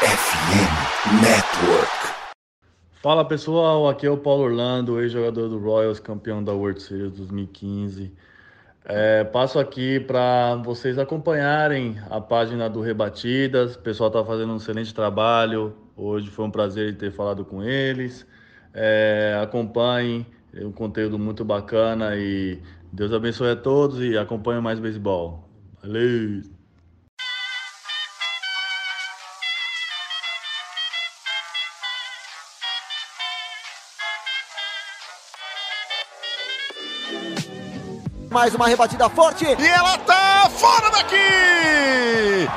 FM Network. Fala pessoal, aqui é o Paulo Orlando, ex-jogador do Royals, campeão da World Series 2015. É, passo aqui para vocês acompanharem a página do Rebatidas. O pessoal está fazendo um excelente trabalho. Hoje foi um prazer ter falado com eles. É, acompanhem, é um conteúdo muito bacana e Deus abençoe a todos e acompanhem mais beisebol. Valeu! Mais uma rebatida forte. E ela tá fora daqui!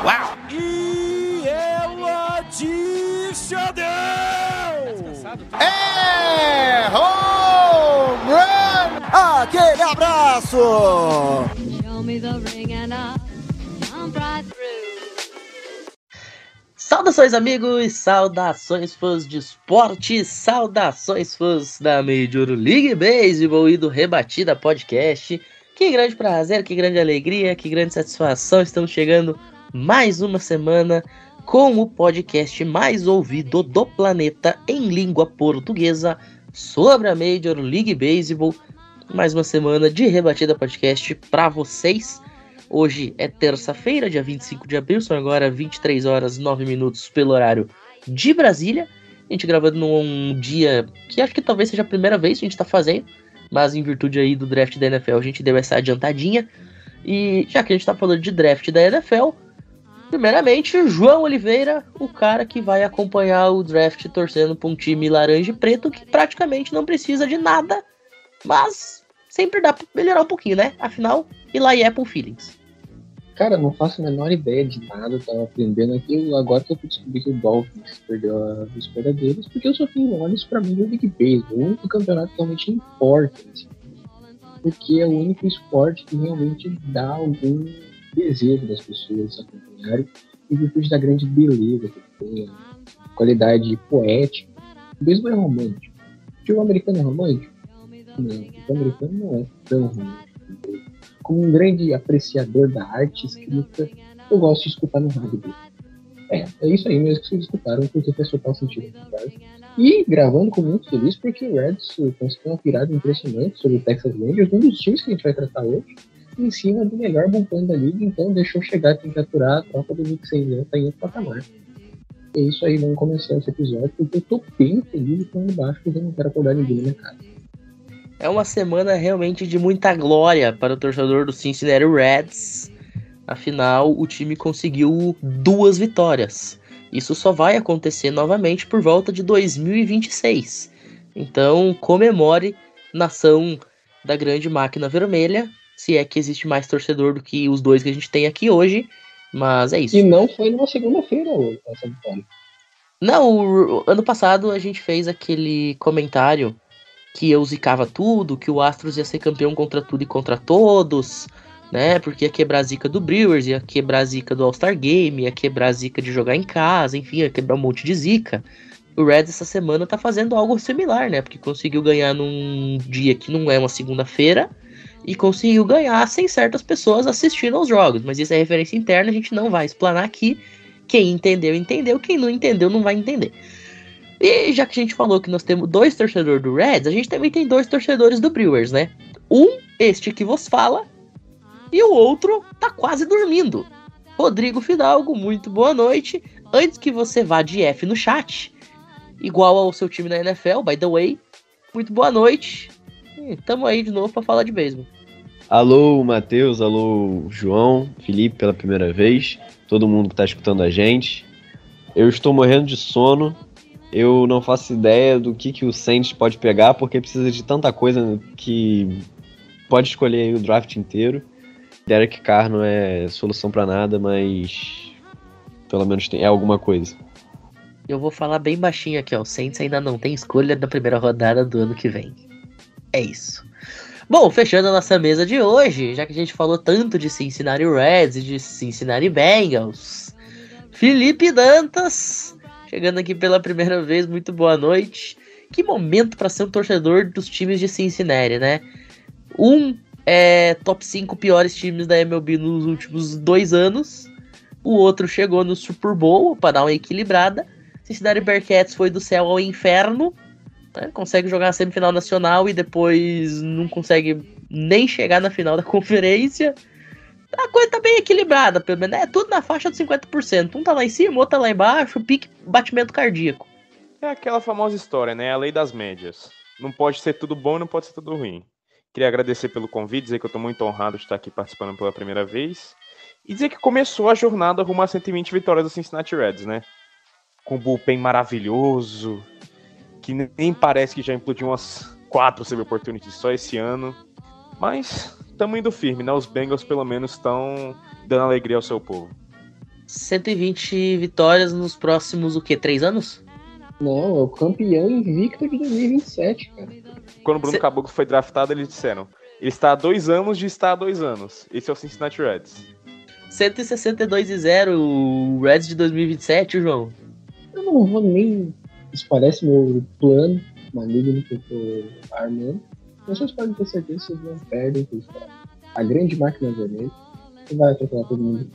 Uau! E ela disse adeus! É home run! Aquele abraço! Saudações, amigos! Saudações, fãs de esporte! Saudações, fãs da Major League Baseball e do Rebatida Podcast. Que grande prazer, que grande alegria, que grande satisfação! Estamos chegando mais uma semana com o podcast mais ouvido do planeta em língua portuguesa sobre a Major League Baseball. Mais uma semana de Rebatida Podcast para vocês. Hoje é terça-feira, dia 25 de abril, são agora 23 horas 9 minutos pelo horário de Brasília. A gente gravando num dia que acho que talvez seja a primeira vez que a gente está fazendo, mas em virtude aí do draft da NFL a gente deu essa adiantadinha. E já que a gente está falando de draft da NFL, primeiramente João Oliveira, o cara que vai acompanhar o draft torcendo para um time laranja e preto que praticamente não precisa de nada, mas sempre dá para melhorar um pouquinho, né? Afinal, Eli Apple Feelings. Cara, não faço a menor ideia de nada, tava aprendendo aqui, agora que eu descobri que o Dolphins perdeu a escolha deles, porque eu só tenho olhos pra mim no Big Base, o único campeonato que realmente importa, assim, porque é o único esporte que realmente dá algum desejo das pessoas acompanharem, em virtude da grande beleza que tem, a qualidade poética. O beisebol é romântico. O futebol americano é romântico? Não, o futebol americano não é tão romântico como um grande apreciador da arte escrita, eu gosto de escutar no rádio. É, é isso aí mesmo que vocês escutaram, porque faz total sentido. Tá? E gravando com muito feliz, porque o Reds conseguiu uma virada impressionante sobre o Texas Rangers, um dos times que a gente vai tratar hoje, em cima do melhor bullpen da liga, então deixou chegar a capturar a tropa do Nick Senna, tá em outro patamar. É isso aí, vamos começar esse episódio, porque eu tô bem feliz e tô embaixo, porque eu não quero acordar ninguém na minha casa. É uma semana realmente de muita glória para o torcedor do Cincinnati Reds. Afinal, o time conseguiu duas vitórias. Isso só vai acontecer novamente por volta de 2026. Então, comemore nação da grande máquina vermelha, se é que existe mais torcedor do que os dois que a gente tem aqui hoje. Mas é isso. E não foi numa segunda-feira essa vitória. Não, o, ano passado a gente fez aquele comentário que eu zicava tudo, que o Astros ia ser campeão contra tudo e contra todos, né? Porque ia quebrar a zica do Brewers, ia quebrar a zica do All-Star Game, ia quebrar a zica de jogar em casa, enfim, ia quebrar um monte de zica. O Reds essa semana tá fazendo algo similar, né? Porque conseguiu ganhar num dia que não é uma segunda-feira e conseguiu ganhar sem certas pessoas assistindo aos jogos. Mas isso é referência interna, a gente não vai explanar aqui. Quem entendeu, entendeu. Quem não entendeu, não vai entender. E já que a gente falou que nós temos dois torcedores do Reds, a gente também tem dois torcedores do Brewers, né? Um, este que vos fala, e o outro tá quase dormindo. Rodrigo Fidalgo, muito boa noite. Antes que você vá de F no chat, igual ao seu time na NFL, by the way, muito boa noite. Tamo aí de novo para falar de beisebol. Alô, Matheus, alô, João, Felipe pela primeira vez, todo mundo que tá escutando a gente. Eu estou morrendo de sono, eu não faço ideia do que, que o Saints pode pegar, porque precisa de tanta coisa que pode escolher o draft inteiro. Derek Carr não é solução para nada, mas pelo menos tem, é alguma coisa. Eu vou falar bem baixinho aqui, ó. O Saints ainda não tem escolha na primeira rodada do ano que vem. É isso. Bom, fechando a nossa mesa de hoje, já que a gente falou tanto de Cincinnati Reds e de Cincinnati Bengals, Felipe Dantas chegando aqui pela primeira vez, muito boa noite. Que momento para ser um torcedor dos times de Cincinnati, né? Um é top 5 piores times da MLB nos últimos dois anos. o outro chegou no Super Bowl para dar uma equilibrada. Cincinnati Bearcats foi do céu ao inferno, né? consegue jogar a semifinal nacional e depois não consegue nem chegar na final da conferência. A coisa tá bem equilibrada, pelo menos. É tudo na faixa dos 50%. Um tá lá em cima, outro tá lá embaixo, pique batimento cardíaco. É aquela famosa história, né? A lei das médias. Não pode ser tudo bom e não pode ser tudo ruim. Queria agradecer pelo convite, dizer que eu tô muito honrado de estar aqui participando pela primeira vez. E dizer que começou a jornada rumo a 120 vitórias do Cincinnati Reds, né? Com um bullpen maravilhoso, que nem parece que já implodiu umas quatro save opportunities só esse ano. Mas estamos indo firme, né? Os Bengals pelo menos estão dando alegria ao seu povo. 120 vitórias nos próximos, o quê? Três anos? Não, é o campeão invicto de 2027, cara. Quando o Bruno Cê- Caboclo foi draftado, eles disseram: ele está há dois anos de estar há dois anos. Esse é o Cincinnati Reds. 162 e 0, o Reds de 2027, João. Eu não vou nem. Isso parece meu plano maligno que eu tô armando. Vocês podem ter certeza que não perdem. A grande máquina vermelha que vai atropelar todo mundo.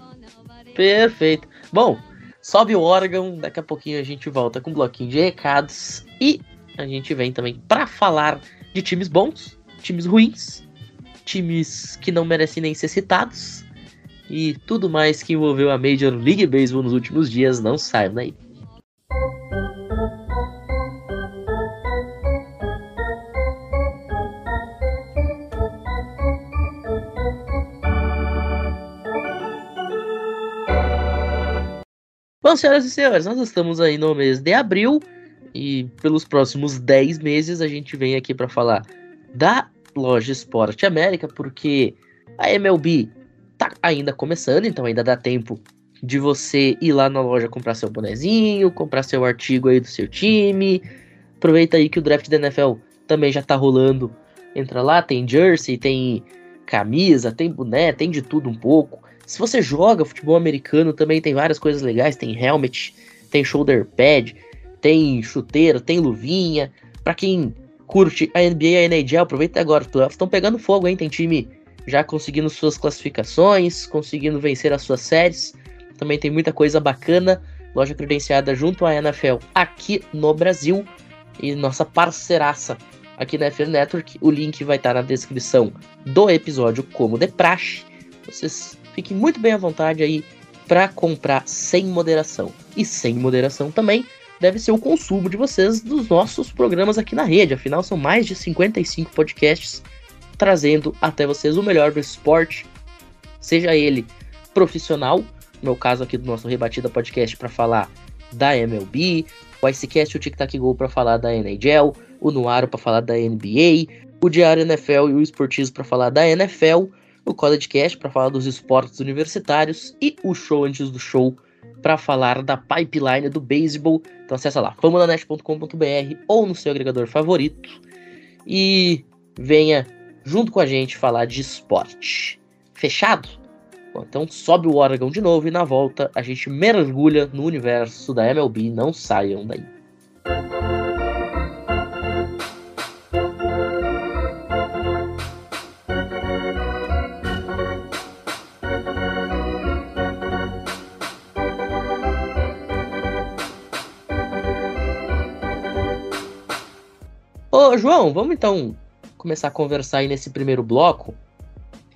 Perfeito. Bom, sobe o órgão, daqui a pouquinho a gente volta com um bloquinho de recados e a gente vem também para falar de times bons, times ruins, times que não merecem nem ser citados e tudo mais que envolveu a Major League Baseball nos últimos dias, não saiam daí. Bom, senhoras e senhores, nós estamos aí no mês de abril e pelos próximos 10 meses a gente vem aqui para falar da loja Esporte América, porque a MLB tá ainda começando, então ainda dá tempo de você ir lá na loja comprar seu bonezinho, comprar seu artigo aí do seu time. Aproveita aí que o draft da NFL também já tá rolando. Entra lá, tem jersey, tem camisa, tem boné, tem de tudo um pouco. Se você joga futebol americano, também tem várias coisas legais. Tem helmet, tem shoulder pad, tem chuteiro, tem luvinha. Pra quem curte a NBA e a NHL, aproveita agora. Os playoffs estão pegando fogo, hein? Tem time já conseguindo suas classificações, conseguindo vencer as suas séries. Também tem muita coisa bacana. Loja credenciada junto à NFL aqui no Brasil. E nossa parceiraça aqui na FL Network. O link vai estar na descrição do episódio, como de praxe. Vocês fiquem muito bem à vontade aí para comprar sem moderação. E sem moderação também deve ser o consumo de vocês dos nossos programas aqui na rede. Afinal, são mais de 55 podcasts trazendo até vocês o melhor do esporte, seja ele profissional, no meu caso aqui do nosso Rebatida Podcast para falar da MLB, o IceCast e o Tic Tac Go para falar da NHL, o Nuaro para falar da NBA, o Diário NFL e o Esportismo para falar da NFL, o CollegeCast para falar dos esportes universitários e o Show Antes do Show para falar da pipeline do beisebol. Então acessa lá, famulanet.com.br ou no seu agregador favorito e venha junto com a gente falar de esporte. Fechado? Bom, então sobe o órgão de novo e na volta a gente mergulha no universo da MLB. Não saiam daí. João, vamos então começar a conversar aí nesse primeiro bloco.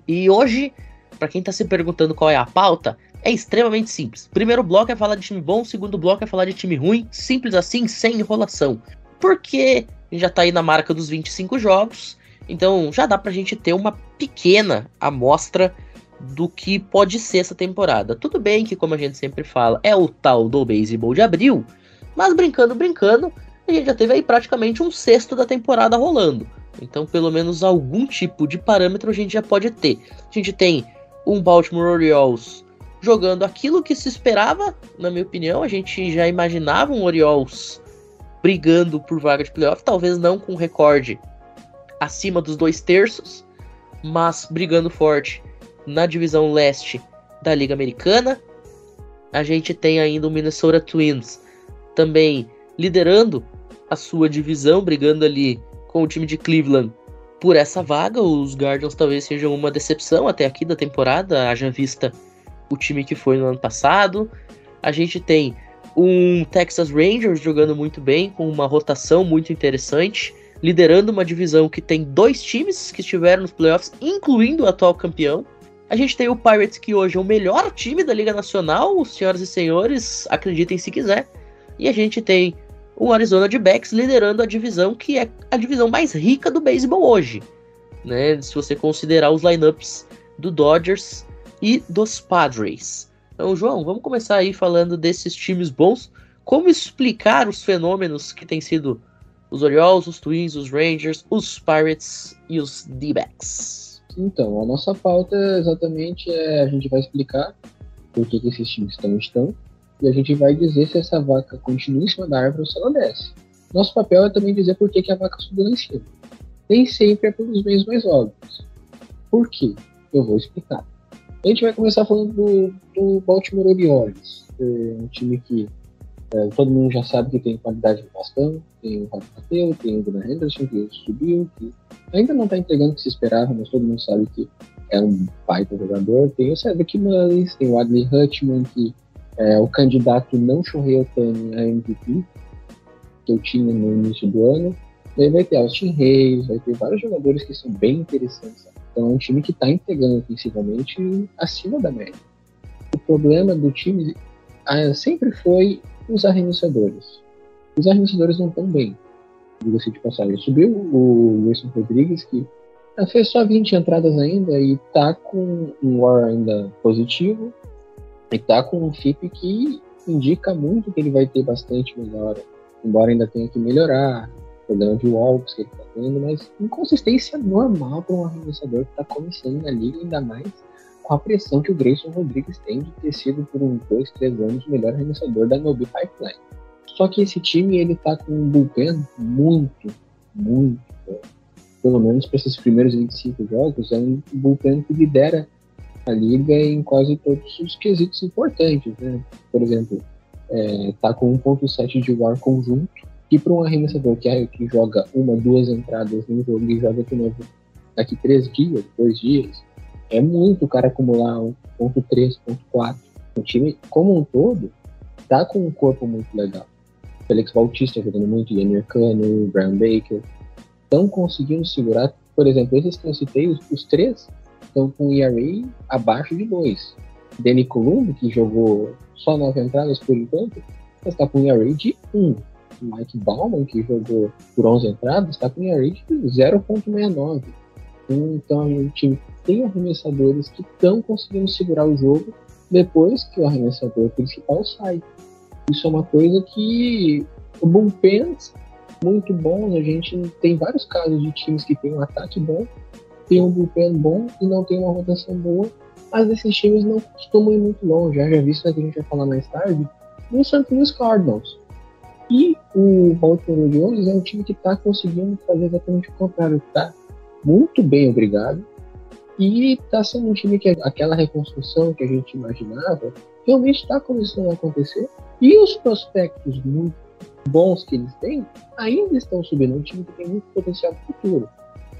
E hoje, para quem tá se perguntando qual é a pauta, é extremamente simples. Primeiro bloco é falar de time bom, segundo bloco é falar de time ruim, simples assim, sem enrolação. Porque já tá aí na marca dos 25 jogos, então já dá pra gente ter uma pequena amostra do que pode ser essa temporada. Tudo bem que, como a gente sempre fala, é o tal do beisebol de abril, mas brincando, brincando, a gente já teve aí praticamente um sexto da temporada rolando. Então, pelo menos algum tipo de parâmetro a gente já pode ter. A gente tem um Baltimore Orioles jogando aquilo que se esperava, na minha opinião. A gente já imaginava um Orioles brigando por vaga de playoff, talvez não com recorde acima dos dois terços, mas brigando forte na divisão leste da Liga Americana. A gente tem ainda o Minnesota Twins também liderando a sua divisão, brigando ali com o time de Cleveland por essa vaga. Os Guardians talvez sejam uma decepção até aqui da temporada, haja vista o time que foi no ano passado. A gente tem um Texas Rangers jogando muito bem, com uma rotação muito interessante, liderando uma divisão que tem dois times que estiveram nos playoffs, incluindo o atual campeão. A gente tem o Pirates, que hoje é o melhor time da Liga Nacional, senhoras e senhores, acreditem se quiser. E a gente tem o Arizona de Backs liderando a divisão que é a divisão mais rica do beisebol hoje. Né? Se você considerar os lineups do Dodgers e dos Padres. Então, João, vamos começar aí falando desses times bons. Como explicar os fenômenos que têm sido os Orioles, os Twins, os Rangers, os Pirates e os D-backs? Então, a nossa pauta exatamente é a gente vai explicar por que, que esses times estão estão e a gente vai dizer se essa vaca continua em cima da árvore ou se ela desce. Nosso papel é também dizer por que, que a vaca subiu em cima. Nem sempre é pelos meios mais óbvios. Por quê? Eu vou explicar. A gente vai começar falando do, do Baltimore Orioles, é um time que é, todo mundo já sabe que tem qualidade de bastão, tem o Rafa Mateu, tem o Gunnar Henderson, que subiu, que ainda não está entregando o que se esperava, mas todo mundo sabe que é um baita jogador. Tem o Cedric Mullins, tem o Adley Hutchman, que é o candidato não Shohei Otani a MVP, que eu tinha no início do ano. E aí vai ter Austin Reis, vai ter vários jogadores que são bem interessantes. Então é um time que está entregando ofensivamente acima da média. O problema do time ah, sempre foi os arremessadores. Os arremessadores não estão bem. Diga-se de passagem. Subiu o Wilson Rodrigues, que ah, fez só 20 entradas ainda e está com um WAR ainda positivo. E está com um FIP que indica muito que ele vai ter bastante melhora. Embora ainda tenha que melhorar problema de walks que ele tá tendo, mas inconsistência normal para um arremessador que está começando na liga, ainda mais com a pressão que o Grayson Rodrigues tem de ter sido por uns dois, três anos o melhor arremessador da Nobi Pipeline. Só que esse time ele tá com um bullpen muito, muito bom. Pelo menos para esses primeiros 25 jogos, é um bullpen que lidera a liga em quase todos os quesitos importantes. Né? Por exemplo, é, tá com 1.7 de war conjunto, que para um arremessador que, é, que joga uma, duas entradas no jogo e joga de novo daqui três dias, dois dias, é muito o cara acumular um ponto 3, ponto 4. O time, como um todo, tá com um corpo muito legal. Felix Bautista jogando muito, Yanir Cano, Brian Baker, estão conseguindo segurar, por exemplo, esses que eu citei, os, os três estão com ERA abaixo de 2. Danny Columbo, que jogou só nove entradas por enquanto, está com ERA de 1. Um. Mike Bauman, que jogou por 11 entradas, está com ERA de 0.69. Então a gente tem arremessadores que estão conseguindo segurar o jogo depois que o arremessador principal sai. Isso é uma coisa que o bullpens muito bons, a gente tem vários casos de times que tem um ataque bom, tem um bullpen bom e não tem uma rotação boa, mas esses times não costumam ir muito longe. Já, já visto né, que a gente vai falar mais tarde, no St. Louis Cardinals. E o Baltimore Orioles é um time que está conseguindo fazer exatamente o contrário. Está muito bem, obrigado. E está sendo um time que aquela reconstrução que a gente imaginava realmente está começando a acontecer. E os prospectos muito bons que eles têm ainda estão subindo. É um time que tem muito potencial futuro.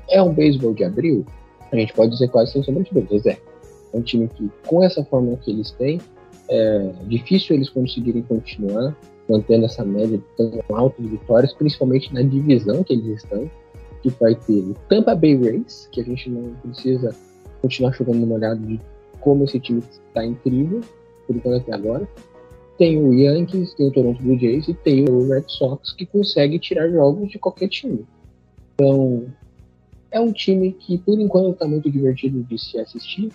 É um beisebol de abril? A gente pode dizer quase sem sombra de dúvidas. É. É um time que, com essa forma que eles têm, é difícil eles conseguirem continuar mantendo essa média tão alta de vitórias, principalmente na divisão que eles estão, que vai ter o Tampa Bay Rays, que a gente não precisa continuar jogando uma olhada de como esse time está incrível, por enquanto até agora. Tem o Yankees, tem o Toronto Blue Jays e tem o Red Sox, que consegue tirar jogos de qualquer time. Então, é um time que, por enquanto, está muito divertido de se assistir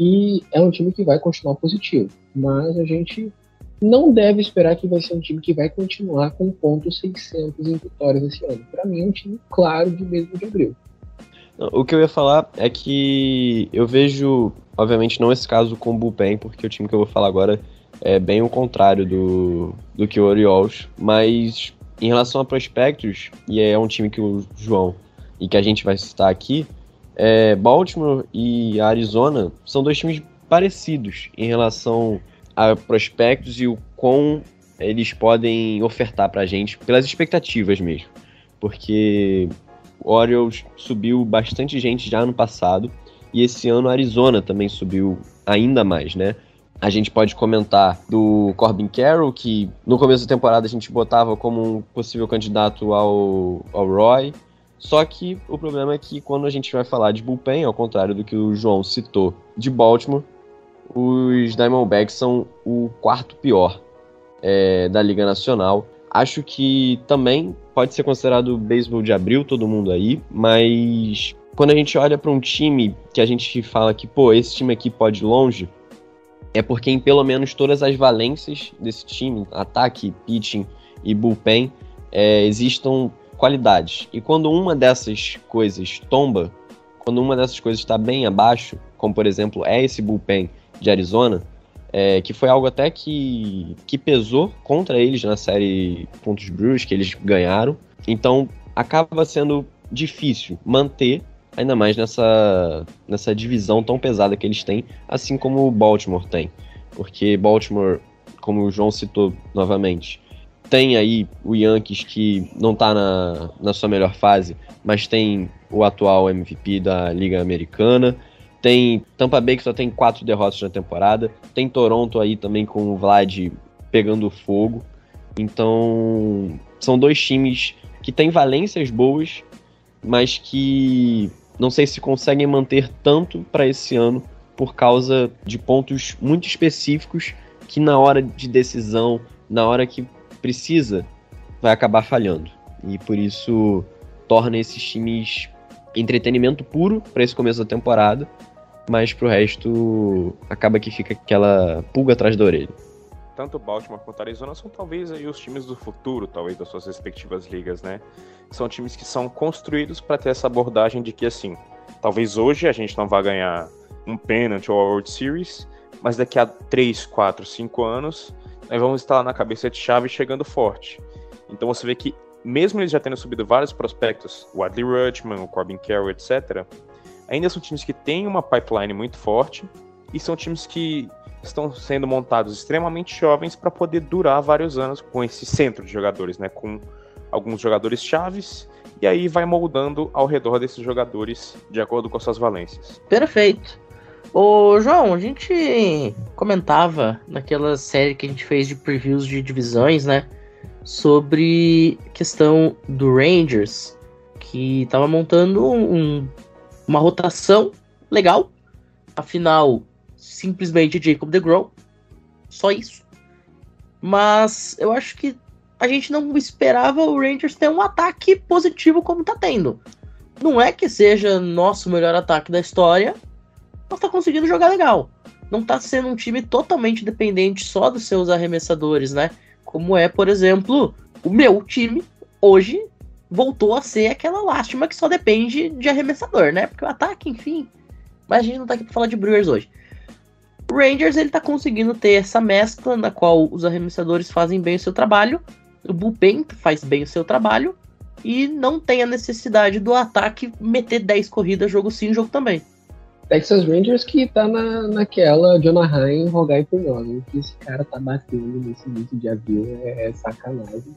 e é um time que vai continuar positivo. Mas a gente não deve esperar que vai ser um time que vai continuar com ponto 600 em vitórias esse ano. Para mim é um time claro de mesmo de abril. O que eu ia falar é que eu vejo, obviamente não esse caso com o Bullpen, porque o time que eu vou falar agora é bem o contrário do, do que o Orioles, mas em relação a prospectos, e é um time que o João e que a gente vai citar aqui, é, Baltimore e Arizona são dois times parecidos em relação a prospectos e o quão eles podem ofertar para a gente pelas expectativas mesmo. Porque o Orioles subiu bastante gente já no passado e esse ano a Arizona também subiu ainda mais, né? A gente pode comentar do Corbin Carroll, que no começo da temporada a gente botava como um possível candidato ao, ao Roy. Só que o problema é que quando a gente vai falar de bullpen, ao contrário do que o João citou de Baltimore, os Diamondbacks são o quarto pior é, da Liga Nacional. Acho que também pode ser considerado beisebol de abril, todo mundo aí, mas quando a gente olha para um time que a gente fala que, pô, esse time aqui pode ir longe, é porque em pelo menos todas as valências desse time, ataque, pitching e bullpen, é, existam qualidades. E quando uma dessas coisas tomba, quando uma dessas coisas está bem abaixo, como por exemplo é esse bullpen de Arizona, é, que foi algo até que, que pesou contra eles na série Pontos Brewers, que eles ganharam. Então acaba sendo difícil manter, ainda mais nessa, nessa divisão tão pesada que eles têm, assim como o Baltimore tem. Porque Baltimore, como o João citou novamente, tem aí o Yankees que não está na, na sua melhor fase, mas tem o atual MVP da Liga Americana. Tem Tampa Bay que só tem quatro derrotas na temporada. Tem Toronto aí também com o Vlad pegando fogo. Então, são dois times que têm valências boas, mas que não sei se conseguem manter tanto para esse ano por causa de pontos muito específicos que na hora de decisão, na hora que precisa, vai acabar falhando. E por isso torna esses times entretenimento puro para esse começo da temporada, mas pro resto acaba que fica aquela pulga atrás da orelha. Tanto Baltimore quanto Arizona são talvez aí os times do futuro, talvez das suas respectivas ligas, né? São times que são construídos para ter essa abordagem de que assim, talvez hoje a gente não vá ganhar um pennant ou a World Series, mas daqui a 3, 4, 5 anos nós vamos estar na cabeça de chave chegando forte. Então você vê que, mesmo eles já tendo subido vários prospectos, o Adley Rutschman, o Corbin Carroll, etc., ainda são times que têm uma pipeline muito forte e são times que estão sendo montados extremamente jovens para poder durar vários anos com esse centro de jogadores, né? Com alguns jogadores chaves e aí vai moldando ao redor desses jogadores de acordo com as suas valências. Perfeito. Ô, João, a gente comentava naquela série que a gente fez de previews de divisões, né? Sobre questão do Rangers, que tava montando um, uma rotação legal. Afinal, simplesmente Jacob DeGrom. Só isso. Mas eu acho que a gente não esperava o Rangers ter um ataque positivo como tá tendo. Não é que seja nosso melhor ataque da história, mas tá conseguindo jogar legal. Não tá sendo um time totalmente dependente só dos seus arremessadores, né? Como é, por exemplo, o meu time hoje voltou a ser aquela lástima que só depende de arremessador, né? Porque o ataque, enfim. Mas a gente não tá aqui pra falar de Brewers hoje. O Rangers ele tá conseguindo ter essa mescla na qual os arremessadores fazem bem o seu trabalho, o bullpen faz bem o seu trabalho e não tem a necessidade do ataque meter 10 corridas jogo sim, jogo também. Texas Rangers que tá na, naquela Jonah Ryan rogai por nós. O que esse cara tá batendo nesse início de abril é, é sacanagem.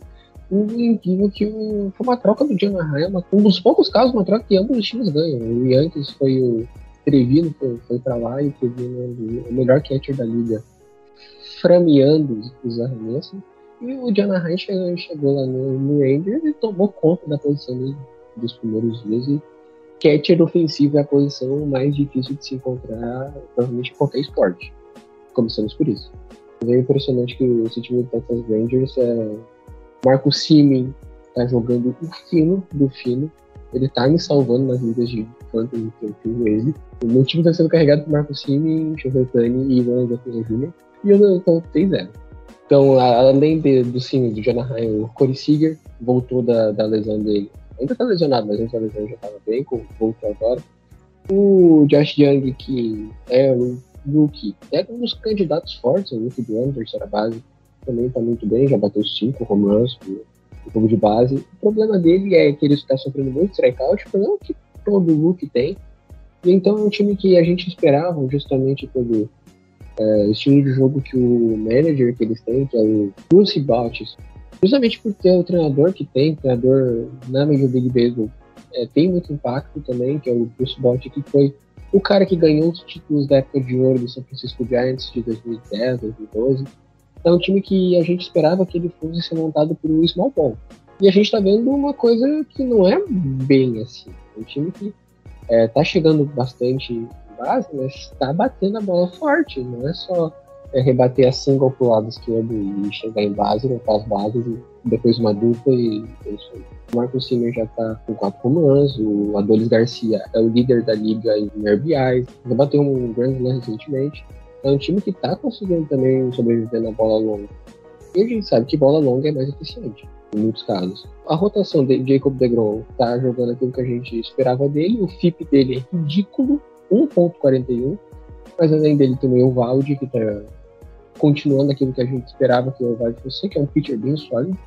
incrível que o, foi uma troca do Jonah Ryan, um dos poucos casos, uma troca que ambos os times ganham. O Yankees foi o Trevino, foi, foi pra lá e o Trevino o melhor catcher da liga, frameando os arremessos. E o Jonah Ryan chegou, chegou lá no, no Rangers e tomou conta da posição dos primeiros dias e catcher ofensivo é a posição mais difícil de se encontrar, provavelmente em qualquer esporte. Começamos por isso. É impressionante que esse time do Texas Rangers é. Marco Simen tá jogando o fino do fino. Ele tá me salvando nas ligas de fantasy que eu ele. O meu time tá sendo carregado por Marco Simen, Chovetani e Ivan Gattuso Jr. E eu não tô 3-0. Então, além de, do Simen, do Jonah Ryan, o Corey Seager voltou da, da lesão dele ainda tá lesionado, mas antes da lesão já tava bem, com voltou agora. O Josh Young, que é um rookie, é um dos candidatos fortes ao rookie do ano, terceira base, também tá muito bem, já bateu cinco home runs no jogo de base. O problema dele é que ele está sofrendo muito strikeout, o problema que todo rookie tem. E então é um time que a gente esperava, justamente pelo é, estilo de jogo que o manager que eles têm, que é o Bruce Bottas, Justamente por ter o treinador que tem, o treinador na Major League Baseball, é, tem muito impacto também, que é o Bruce Bott, que foi o cara que ganhou os títulos da época de ouro do São Francisco Giants de 2010, 2012. É um time que a gente esperava que ele fosse ser montado por um small ball. E a gente tá vendo uma coisa que não é bem assim. É um time que é, tá chegando bastante em base, mas tá batendo a bola forte. Não é só é, rebater a single pro lado esquerdo e chegar em base, botar as bases depois uma dupla e é isso aí. O Marcos Simer já tá com quatro runs, o Adolis Garcia é o líder da liga em RBIs, já bateu um grande slam recentemente. É um time que tá conseguindo também sobreviver na bola longa. E a gente sabe que bola longa é mais eficiente, em muitos casos. A rotação de Jacob DeGrom tá jogando aquilo que a gente esperava dele, o FIP dele é ridículo, 1.41, mas além dele também o Valde, que tá continuando aquilo que a gente esperava que o Valde fosse, que é um pitcher bem sólido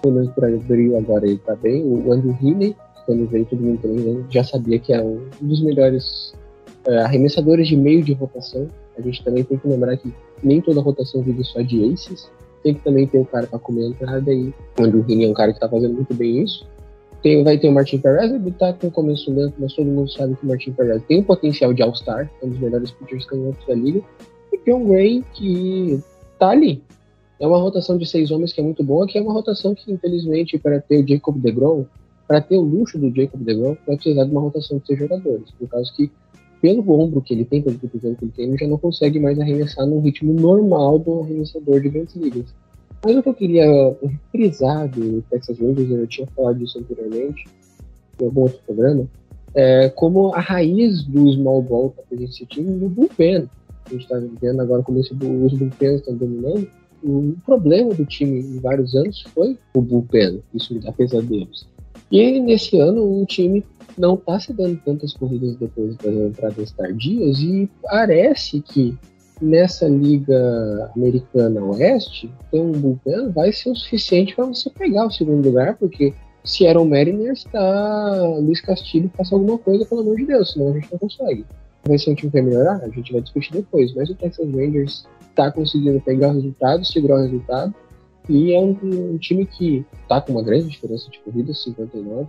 pelo menos por abril agora ele tá bem. O Andrew Heaney, quando veio todo mundo também, já sabia que é um dos melhores uh, arremessadores de meio de rotação. A gente também tem que lembrar que nem toda rotação vive só de aces. Tem que também ter um cara para comer a entrada e o Andrew Heaney é um cara que tá fazendo muito bem isso. Tem, vai ter o Martin Perez, ele tá com começo lento, mas todo mundo sabe que o Martin Perez tem o potencial de All-Star, é um dos melhores pitchers canhotos da liga. John Gray, que tá ali, é uma rotação de seis homens que é muito boa, que é uma rotação que, infelizmente, para ter o Jacob DeGrom, para ter o luxo do Jacob DeGrom, vai precisar de uma rotação de seis jogadores. Por causa que, pelo ombro que ele tem, pelo cotovelo que ele tem, ele já não consegue mais arremessar no ritmo normal do arremessador de grandes ligas. Mas o que eu queria frisar do Texas Rangers, eu tinha falado disso anteriormente, em algum outro programa, é como a raiz do small ball para esse time no bullpen. A gente está vendo agora como esse, os bullpens estão dominando o problema do time em vários anos foi o bullpen, isso me dá pesadelos. E nesse ano o time não está se dando tantas corridas depois das entradas tardias e parece que nessa liga americana oeste ter um bullpen vai ser o suficiente para você pegar o segundo lugar, porque se era o Mariners, tá Luiz Castilho faça alguma coisa, pelo amor de Deus, senão a gente não consegue. Vai ser um time que vai melhorar? A gente vai discutir depois, mas o Texas Rangers está conseguindo pegar o resultado, segurar o resultado. E é um, um time que está com uma grande diferença de corrida, 59,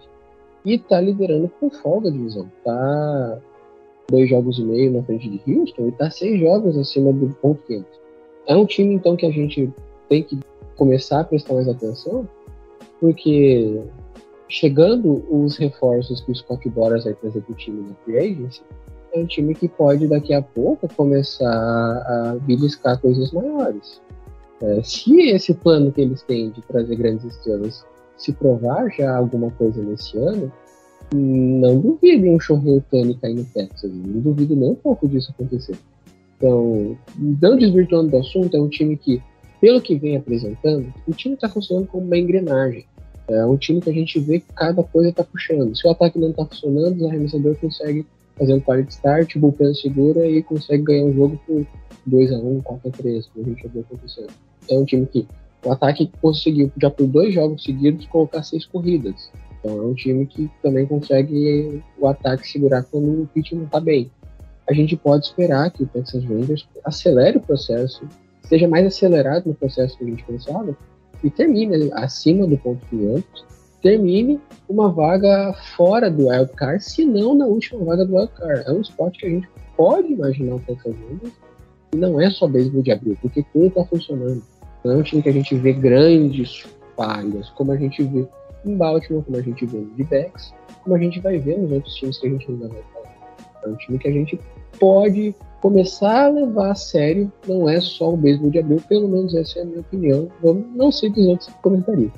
e está liderando com folga a divisão. Está dois jogos e meio na frente de Houston e está seis jogos acima do ponto 500. É um time, então, que a gente tem que começar a prestar mais atenção, porque chegando os reforços que o Scott Boras vai trazer para o time na Free Agency, é um time que pode daqui a pouco começar a beliscar coisas maiores. É, se esse plano que eles têm de trazer grandes estrelas se provar já alguma coisa nesse ano, não duvido um Shohei Otani cair no Texas. Não duvido nem um pouco disso acontecer. Então, não desvirtuando do assunto, é um time que, pelo que vem apresentando, o time está funcionando como uma engrenagem. É um time que a gente vê que cada coisa está puxando. Se o ataque não está funcionando, o arremessador consegue fazendo quality start, o bullpen segura e consegue ganhar o jogo por 2x1, 4x3, como a gente já viu acontecendo. É um time que o ataque conseguiu, já por dois jogos seguidos, colocar seis corridas. Então é um time que também consegue o ataque segurar quando o pitch não está bem. A gente pode esperar que o Texas Rangers acelere o processo, seja mais acelerado no processo que a gente pensava, e termine acima do ponto 500 termine uma vaga fora do wildcard, se não na última vaga do wildcard. É um esporte que a gente pode imaginar o Texas Rangers e não é só beisebol de abril, porque tudo está funcionando. Não é um time que a gente vê grandes falhas, como a gente vê em Baltimore, como a gente vê no D-Backs, como a gente vai ver nos outros times que a gente ainda vai falar. É um time que a gente pode começar a levar a sério, não é só o beisebol de abril, pelo menos essa é a minha opinião. Não sei dos outros comentariam.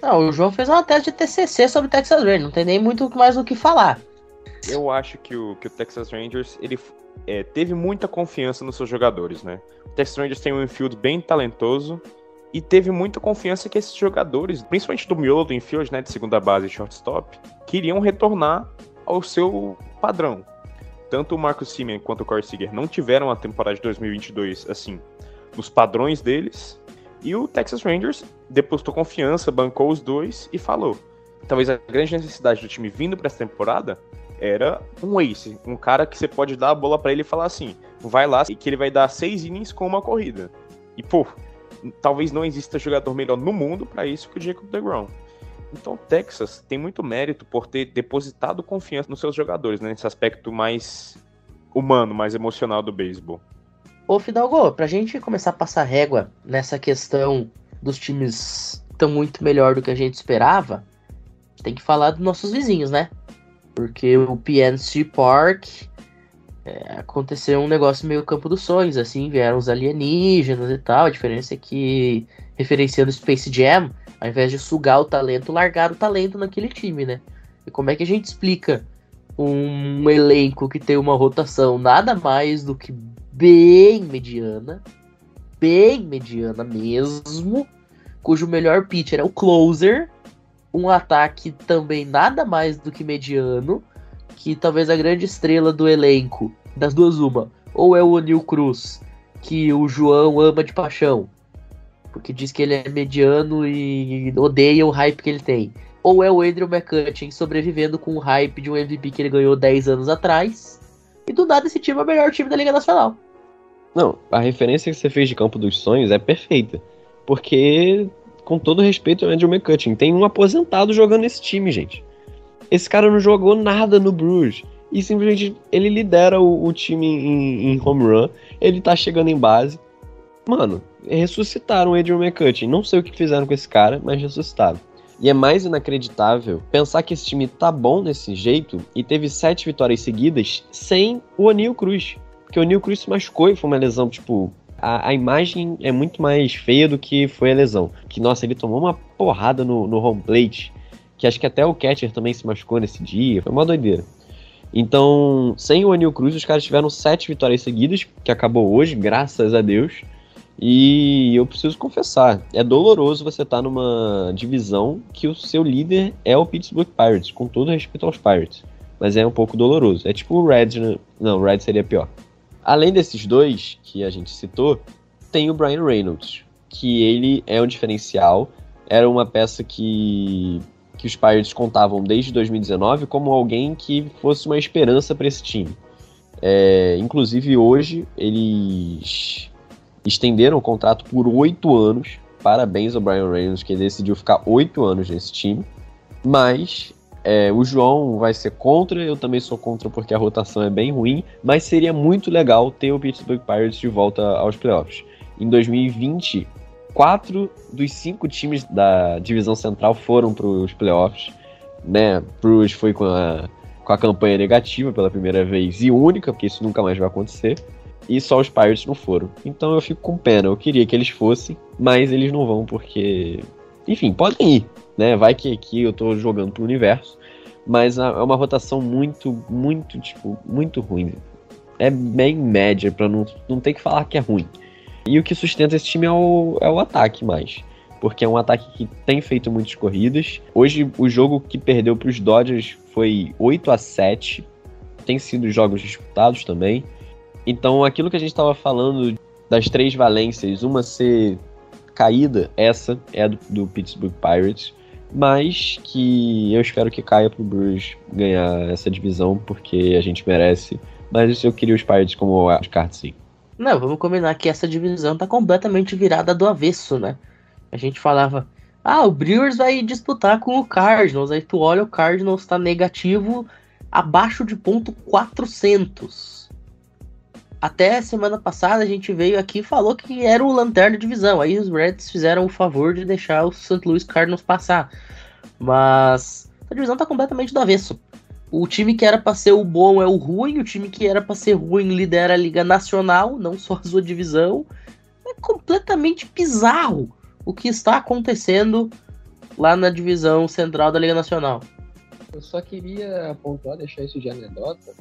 Não, o João fez uma tese de TCC sobre Texas Rangers, não tem nem muito mais o que falar. Eu acho que o, que o Texas Rangers ele é, teve muita confiança nos seus jogadores, né? O Texas Rangers tem um infield bem talentoso e teve muita confiança que esses jogadores, principalmente do miolo do infield, né, de segunda base e shortstop, queriam retornar ao seu padrão. Tanto o Marcus Simeon quanto o Corey Seager não tiveram a temporada de 2022 assim nos padrões deles, e o Texas Rangers depositou confiança, bancou os dois e falou: talvez a grande necessidade do time vindo para essa temporada era um ace, um cara que você pode dar a bola para ele e falar assim: vai lá e que ele vai dar seis innings com uma corrida. E pô, talvez não exista jogador melhor no mundo para isso que o Jacob DeGrom. Então, o Texas tem muito mérito por ter depositado confiança nos seus jogadores, né, nesse aspecto mais humano, mais emocional do beisebol. Ô Fidalgo, pra gente começar a passar régua nessa questão dos times tão muito melhor do que a gente esperava, tem que falar dos nossos vizinhos, né? Porque o PNC Park é, aconteceu um negócio meio campo dos sonhos, assim, vieram os alienígenas e tal. A diferença é que, referenciando Space Jam, ao invés de sugar o talento, largaram o talento naquele time, né? E como é que a gente explica um elenco que tem uma rotação nada mais do que bem mediana, bem mediana mesmo, cujo melhor pitcher é o closer, um ataque também nada mais do que mediano, que talvez a grande estrela do elenco, das duas uma, ou é o O'Neill Cruz, que o João ama de paixão, porque diz que ele é mediano e odeia o hype que ele tem. Ou é o Andrew McCutcheon sobrevivendo com o hype de um MVP que ele ganhou 10 anos atrás. E do nada esse time é o melhor time da Liga Nacional. Não, a referência que você fez de Campo dos Sonhos é perfeita. Porque, com todo respeito ao Andrew McCutcheon, tem um aposentado jogando nesse time, gente. Esse cara não jogou nada no Bruges. E simplesmente ele lidera o, o time em, em, home run. Ele tá chegando em base. Mano, ressuscitaram o Andrew McCutcheon. Não sei o que fizeram com esse cara, mas ressuscitaram. E é mais inacreditável pensar que esse time tá bom desse jeito e teve sete vitórias seguidas sem o Anil Cruz. Porque o Anil Cruz se machucou e foi uma lesão, tipo. A, a, imagem é muito mais feia do que foi a lesão. Que, nossa, ele tomou uma porrada no, no home plate. Que acho que até o catcher também se machucou nesse dia. Foi uma doideira. Então, sem o Anil Cruz, os caras tiveram sete vitórias seguidas, que acabou hoje, graças a Deus. E eu preciso confessar, é doloroso você estar tá numa divisão que o seu líder é o Pittsburgh Pirates, com todo respeito aos Pirates. Mas é um pouco doloroso. É tipo o Red. Né? Não, o Red seria pior. Além desses dois que a gente citou, tem o Brian Reynolds, que ele é um diferencial. Era uma peça que, que os Pirates contavam desde 2019 como alguém que fosse uma esperança para esse time. É, inclusive hoje eles estenderam o contrato por oito anos. Parabéns ao Brian Reynolds, que decidiu ficar oito anos nesse time. Mas é, o João vai ser contra, eu também sou contra porque a rotação é bem ruim, mas seria muito legal ter o Pittsburgh Pirates de volta aos playoffs. Em 2020, quatro dos cinco times da divisão central foram para os playoffs. Né? Bruce foi com a, com a campanha negativa pela primeira vez e única, porque isso nunca mais vai acontecer e só os Pirates não foram. Então eu fico com pena. Eu queria que eles fossem, mas eles não vão porque. Enfim, podem ir, né? Vai que aqui eu tô jogando pro universo. Mas é uma rotação muito, muito, tipo, muito ruim. É bem média, pra não, não ter que falar que é ruim. E o que sustenta esse time é o, é o ataque mais. Porque é um ataque que tem feito muitas corridas. Hoje, o jogo que perdeu para os Dodgers foi 8 a 7 Tem sido jogos disputados também. Então, aquilo que a gente estava falando das três valências, uma ser caída, essa é do, do Pittsburgh Pirates, mas que eu espero que caia pro Bruce ganhar essa divisão, porque a gente merece. Mas eu queria os Pirates como wildcard, sim. Não, vamos combinar que essa divisão tá completamente virada do avesso, né? A gente falava, ah, o Brewers vai disputar com o Cardinals. Aí tu olha, o Cardinals tá negativo abaixo de ponto 400 até semana passada a gente veio aqui e falou que era o lanterna divisão. Aí os Reds fizeram o favor de deixar o St. Louis Cardinals passar. Mas a divisão tá completamente do avesso. O time que era para ser o bom é o ruim, o time que era para ser ruim lidera a Liga Nacional, não só a sua divisão. É completamente bizarro o que está acontecendo lá na divisão central da Liga Nacional. Eu só queria pontuar, deixar isso de anedota,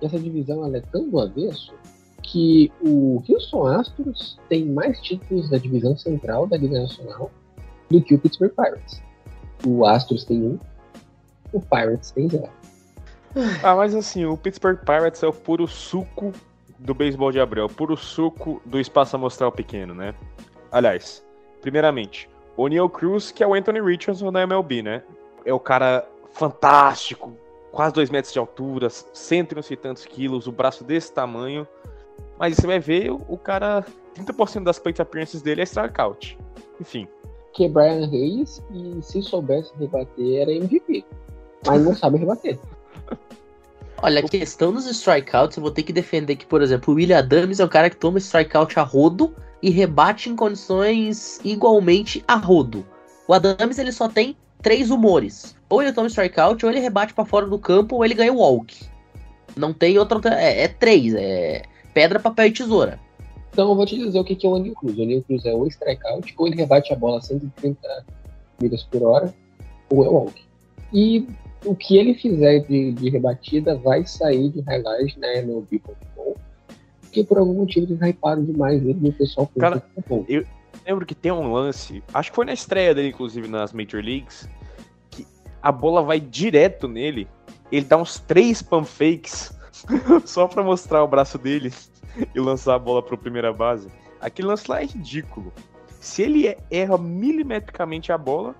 que essa divisão é tão do avesso que o Houston Astros tem mais títulos da divisão central da Liga Nacional do que o Pittsburgh Pirates. O Astros tem um, o Pirates tem zero. Ah, mas assim, o Pittsburgh Pirates é o puro suco do beisebol de Abreu, o puro suco do espaço amostral pequeno, né? Aliás, primeiramente, o Neil Cruz, que é o Anthony Richardson da MLB, né? É o cara fantástico, quase 2 metros de altura, cento e tantos quilos, o braço desse tamanho. Mas você vai ver, o, cara, 30% das plate appearances dele é strikeout. Enfim. Que é Brian Hayes, e se soubesse rebater, era MVP. Mas não sabe rebater. Olha, a questão dos strikeouts, eu vou ter que defender que, por exemplo, o William Adams é um cara que toma strikeout a rodo e rebate em condições igualmente a rodo. O Adams ele só tem três humores. Ou ele toma strikeout, ou ele rebate pra fora do campo, ou ele ganha walk. Não tem outra. É, é três, é pedra, papel e tesoura. Então eu vou te dizer o que é o Anil Cruz. O Anil Cruz é ou strikeout, ou ele rebate a bola a 130 milhas por hora, ou é walk. E o que ele fizer de, de rebatida vai sair de highlight na MLB.com, porque por algum motivo eles hyparam demais ele e o pessoal pensa Cara, que tá bom. Lembro que tem um lance, acho que foi na estreia dele, inclusive, nas Major Leagues, que a bola vai direto nele, ele dá uns três pump fakes só pra mostrar o braço dele e lançar a bola pro primeira base. Aquele lance lá é ridículo. Se ele é- erra milimetricamente a bola,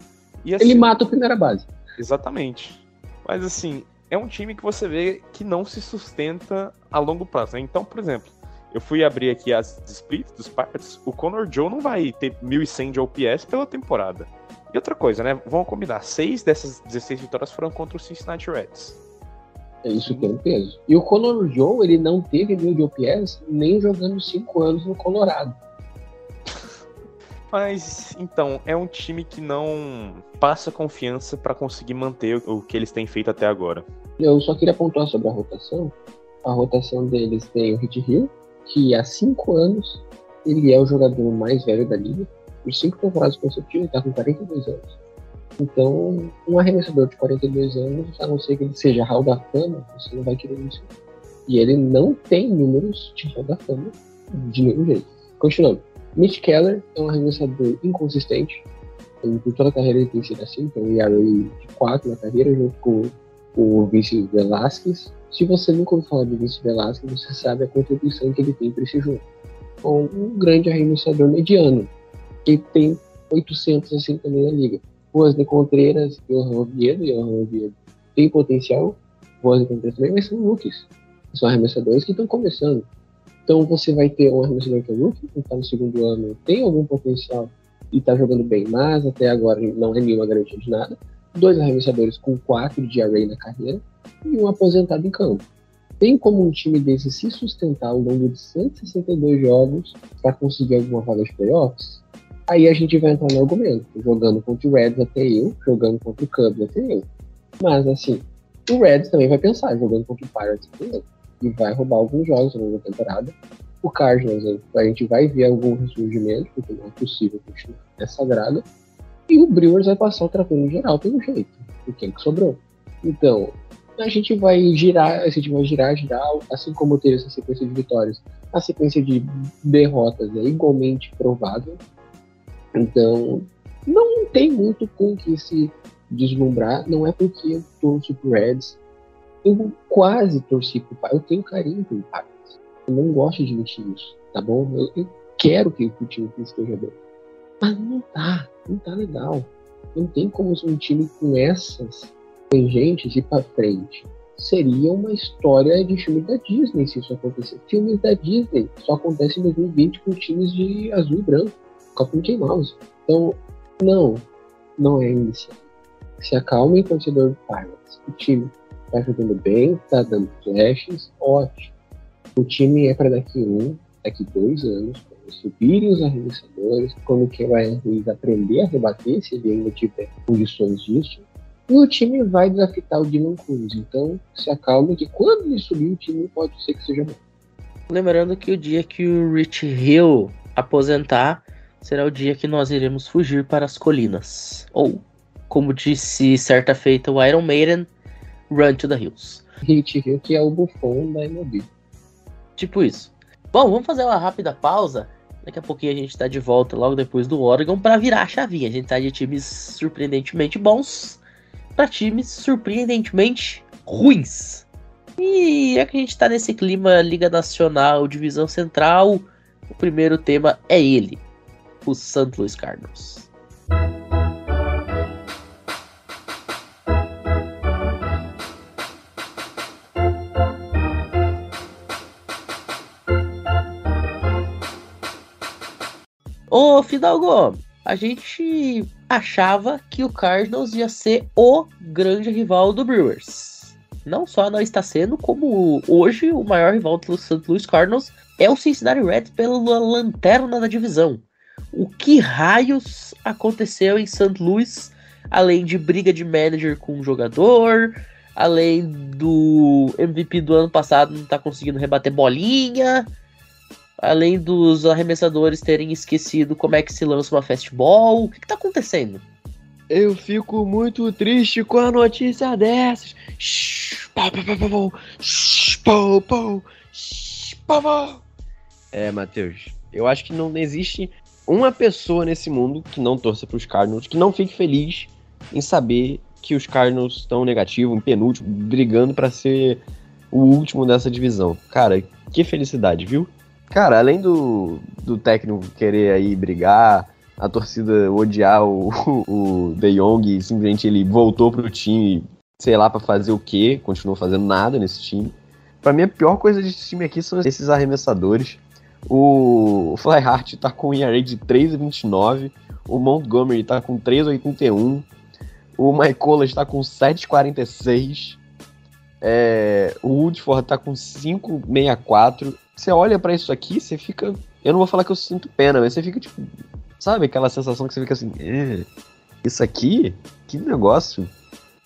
e assim, Ele mata o primeira base. Exatamente. Mas assim, é um time que você vê que não se sustenta a longo prazo. né? Então, por exemplo, eu fui abrir aqui as splits dos Pirates, o Connor Joe não vai ter 1.100 de OPS pela temporada. E outra coisa, né? Vamos combinar, seis dessas 16 vitórias foram contra o Cincinnati Reds. É isso que tem um peso. E o Conor Joe, ele não teve mil de OPS nem jogando cinco anos no Colorado. Mas, então, é um time que não passa confiança pra conseguir manter o o que eles têm feito até agora. Eu só queria pontuar sobre a rotação. A rotação deles tem o Hit Hill, que há cinco anos ele é o jogador mais velho da liga. Por cinco temporadas consecutivas, ele tá com 42 anos. Então, um arremessador de 42 anos, a não ser que ele seja Hall da Fama, você não vai querer isso. E ele não tem números de Hall da Fama de nenhum jeito. Continuando. Mitch Keller é um arremessador inconsistente. Ele, por toda a carreira ele tem sido assim, tem um ERA de 4 na carreira, junto com o Vince Velasquez. Se você nunca ouviu falar de Vince Velasquez, você sabe a contribuição que ele tem para esse jogo. Com um grande arremessador mediano, que tem 800 assim também na liga. Wesley Contreras e o Oviedo, e o Oviedo tem potencial, Wesley Contreras também, mas são rookies. São arremessadores que estão começando. Então você vai ter um arremessador que é rookie, que está no segundo ano, tem algum potencial e está jogando bem, mas até agora não é nenhuma garantia de nada. Dois arremessadores com quatro de array na carreira e um aposentado em campo. Tem como um time desse se sustentar ao longo de 162 jogos para conseguir alguma vaga de playoffs? Aí a gente vai entrar no argumento. Jogando contra o Reds até eu, jogando contra o Cubs até eu. Mas assim, o Reds também vai pensar, jogando contra o Pirates até eu. E vai roubar alguns jogos ao longo da temporada. O Cardinals, a gente vai ver algum ressurgimento, porque não é possível continuar nessa draga. E o Brewers vai passar o trator no geral pelo jeito. O que é que sobrou? Então, a gente vai girar, a gente vai girar, girar, assim como teve essa sequência de vitórias. A sequência de derrotas é igualmente provável. Então, não tem muito com que se deslumbrar. Não é porque eu torço pro Reds. Eu quase torci pro Pirates. Eu tenho carinho pelo Pirates. Eu não gosto de mentir isso, tá bom? Eu, eu quero que o time esteja bem. Mas não tá, não tá legal. Não tem como um time com essas tangentes ir pra frente. Seria uma história de filme da Disney se isso acontecer. Filmes da Disney só acontecem em 2020 com times de azul e branco, com a Mickey Mouse. Então, não, não é isso. Se acalme, torcedor do Pirates. O time tá jogando bem, tá dando flashes, ótimo. O time é para daqui um, daqui dois anos, quando subirem os arremessadores, quando o Kevin Ruiz aprender a rebater, se ele ainda tiver condições disso, e o time vai desafitar o Dylan Cruz. Então, se acalme que quando ele subir, o time pode ser que seja bom. Lembrando que o dia que o Rich Hill aposentar será o dia que nós iremos fugir para as colinas. Ou, como disse certa feita o Iron Maiden, Run to the Hills. Hit Hill, que é o bufão da MLB. Tipo isso. Bom, vamos fazer uma rápida pausa. Daqui a pouquinho a gente tá de volta logo depois do Oregon para virar a chavinha. A gente tá de times surpreendentemente bons para times surpreendentemente ruins. E é que a gente tá nesse clima Liga Nacional, Divisão Central, o primeiro tema é ele, o St. Louis Cardinals. Ô, Fidalgo, a gente achava que o Cardinals ia ser o grande rival do Brewers. não só não está sendo, como hoje o maior rival do St. Louis Cardinals é o Cincinnati Reds pela lanterna da divisão. O que raios aconteceu em St. Louis, além de briga de manager com o jogador, além do MVP do ano passado não tá conseguindo rebater bolinha, além dos arremessadores terem esquecido como é que se lança uma fastball, o que, que tá acontecendo? Eu fico muito triste com a notícia dessas. É, Matheus, eu acho que não existe uma pessoa nesse mundo que não torça para os Cardinals, que não fique feliz em saber que os Cardinals estão negativo, em penúltimo, brigando para ser o último dessa divisão. Cara, que felicidade, viu? Cara, além do, do técnico querer aí brigar, a torcida odiar o, o De Jong, simplesmente ele voltou pro time, sei lá, para fazer o quê, continuou fazendo nada nesse time. Para mim, a pior coisa desse time aqui são esses arremessadores. O Flyhart tá com um ERA de 3,29, o Montgomery tá com 3,81, o Michael está com 7,46, é, o Woodford tá com 5,64. Você olha para isso aqui, você fica. Eu não vou falar que eu sinto pena, mas você fica tipo. Sabe aquela sensação que você fica assim. "É, isso aqui? Que negócio?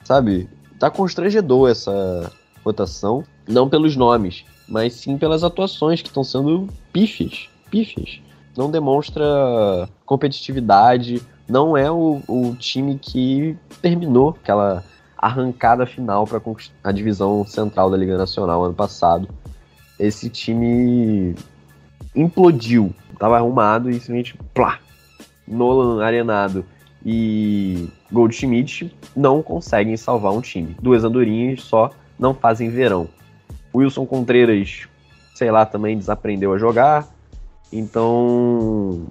Sabe? Tá constrangedor essa votação. Não pelos nomes, mas sim pelas atuações que estão sendo pífias. Pífias. Não demonstra competitividade. Não é o, o time que terminou aquela arrancada final para a divisão central da Liga Nacional ano passado. Esse time implodiu. Tava arrumado e simplesmente plá. Nolan Arenado e Goldschmidt não conseguem salvar um time. Duas andorinhas só não fazem verão. Wilson Contreras, sei lá, também desaprendeu a jogar. Então,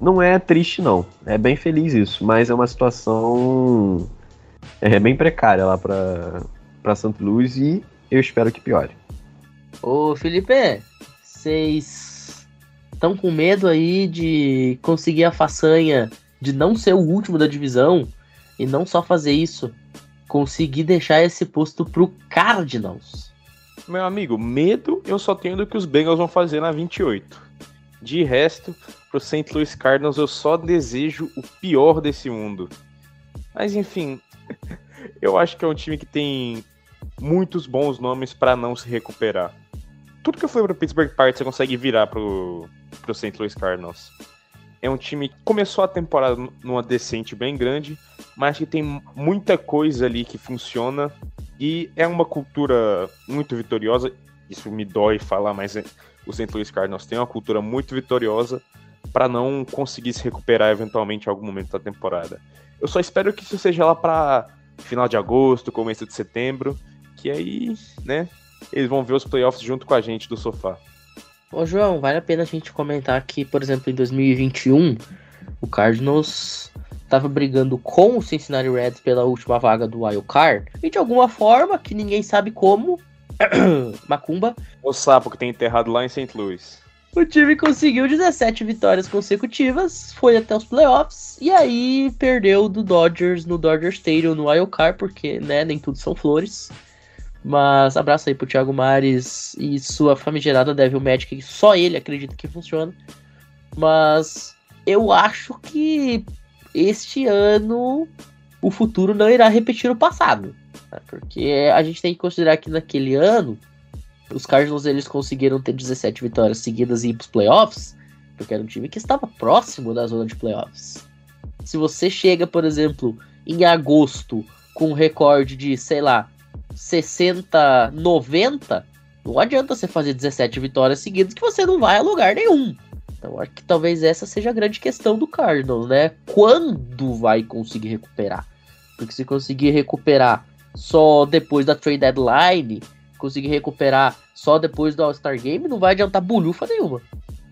não é triste não. É bem feliz isso, mas é uma situação é bem precária lá para para Santo Luís e eu espero que piore. Ô Felipe, vocês estão com medo aí de conseguir a façanha de não ser o último da divisão e não só fazer isso, conseguir deixar esse posto pro Cardinals. Meu amigo, medo eu só tenho do que os Bengals vão fazer na 28. De resto, pro St. Louis Cardinals eu só desejo o pior desse mundo. Mas enfim, eu acho que é um time que tem muitos bons nomes para não se recuperar. Tudo que fui pro Pittsburgh Pirates você consegue virar pro, pro St. Louis Cardinals. É um time que começou a temporada numa decente bem grande, mas que tem muita coisa ali que funciona e é uma cultura muito vitoriosa. Isso me dói falar, mas é- o St. Louis Cardinals tem uma cultura muito vitoriosa para não conseguir se recuperar eventualmente em algum momento da temporada. Eu só espero que isso seja lá para final de agosto, começo de setembro, que aí, né, eles vão ver os playoffs junto com a gente do sofá. Ô João, vale a pena a gente comentar que, por exemplo, em 2021, o Cardinals estava brigando com o Cincinnati Reds pela última vaga do Wild Card, e de alguma forma, que ninguém sabe como, Macumba, O sapo que tem enterrado lá em St. Louis. o time conseguiu 17 vitórias consecutivas, foi até os playoffs, e aí perdeu do Dodgers no Dodger Stadium no Wild Card, porque, né, nem tudo são flores. Mas abraço aí pro Thiago Mares e sua famigerada Devil Magic, que só ele acredita que funciona. Mas eu acho que este ano o futuro não irá repetir o passado. né? Porque a gente tem que considerar que naquele ano os Cardinals eles conseguiram ter 17 vitórias seguidas e ir pros playoffs, porque era um time que estava próximo da zona de playoffs. Se você chega, por exemplo, em agosto com um recorde de, sei lá, 60, 90, não adianta você fazer 17 vitórias seguidas que você não vai a lugar nenhum. Então acho que talvez essa seja a grande questão do Cardinals, né? Quando vai conseguir recuperar? Porque se conseguir recuperar só depois da trade deadline, conseguir recuperar só depois do All-Star Game, não vai adiantar bolhufa nenhuma.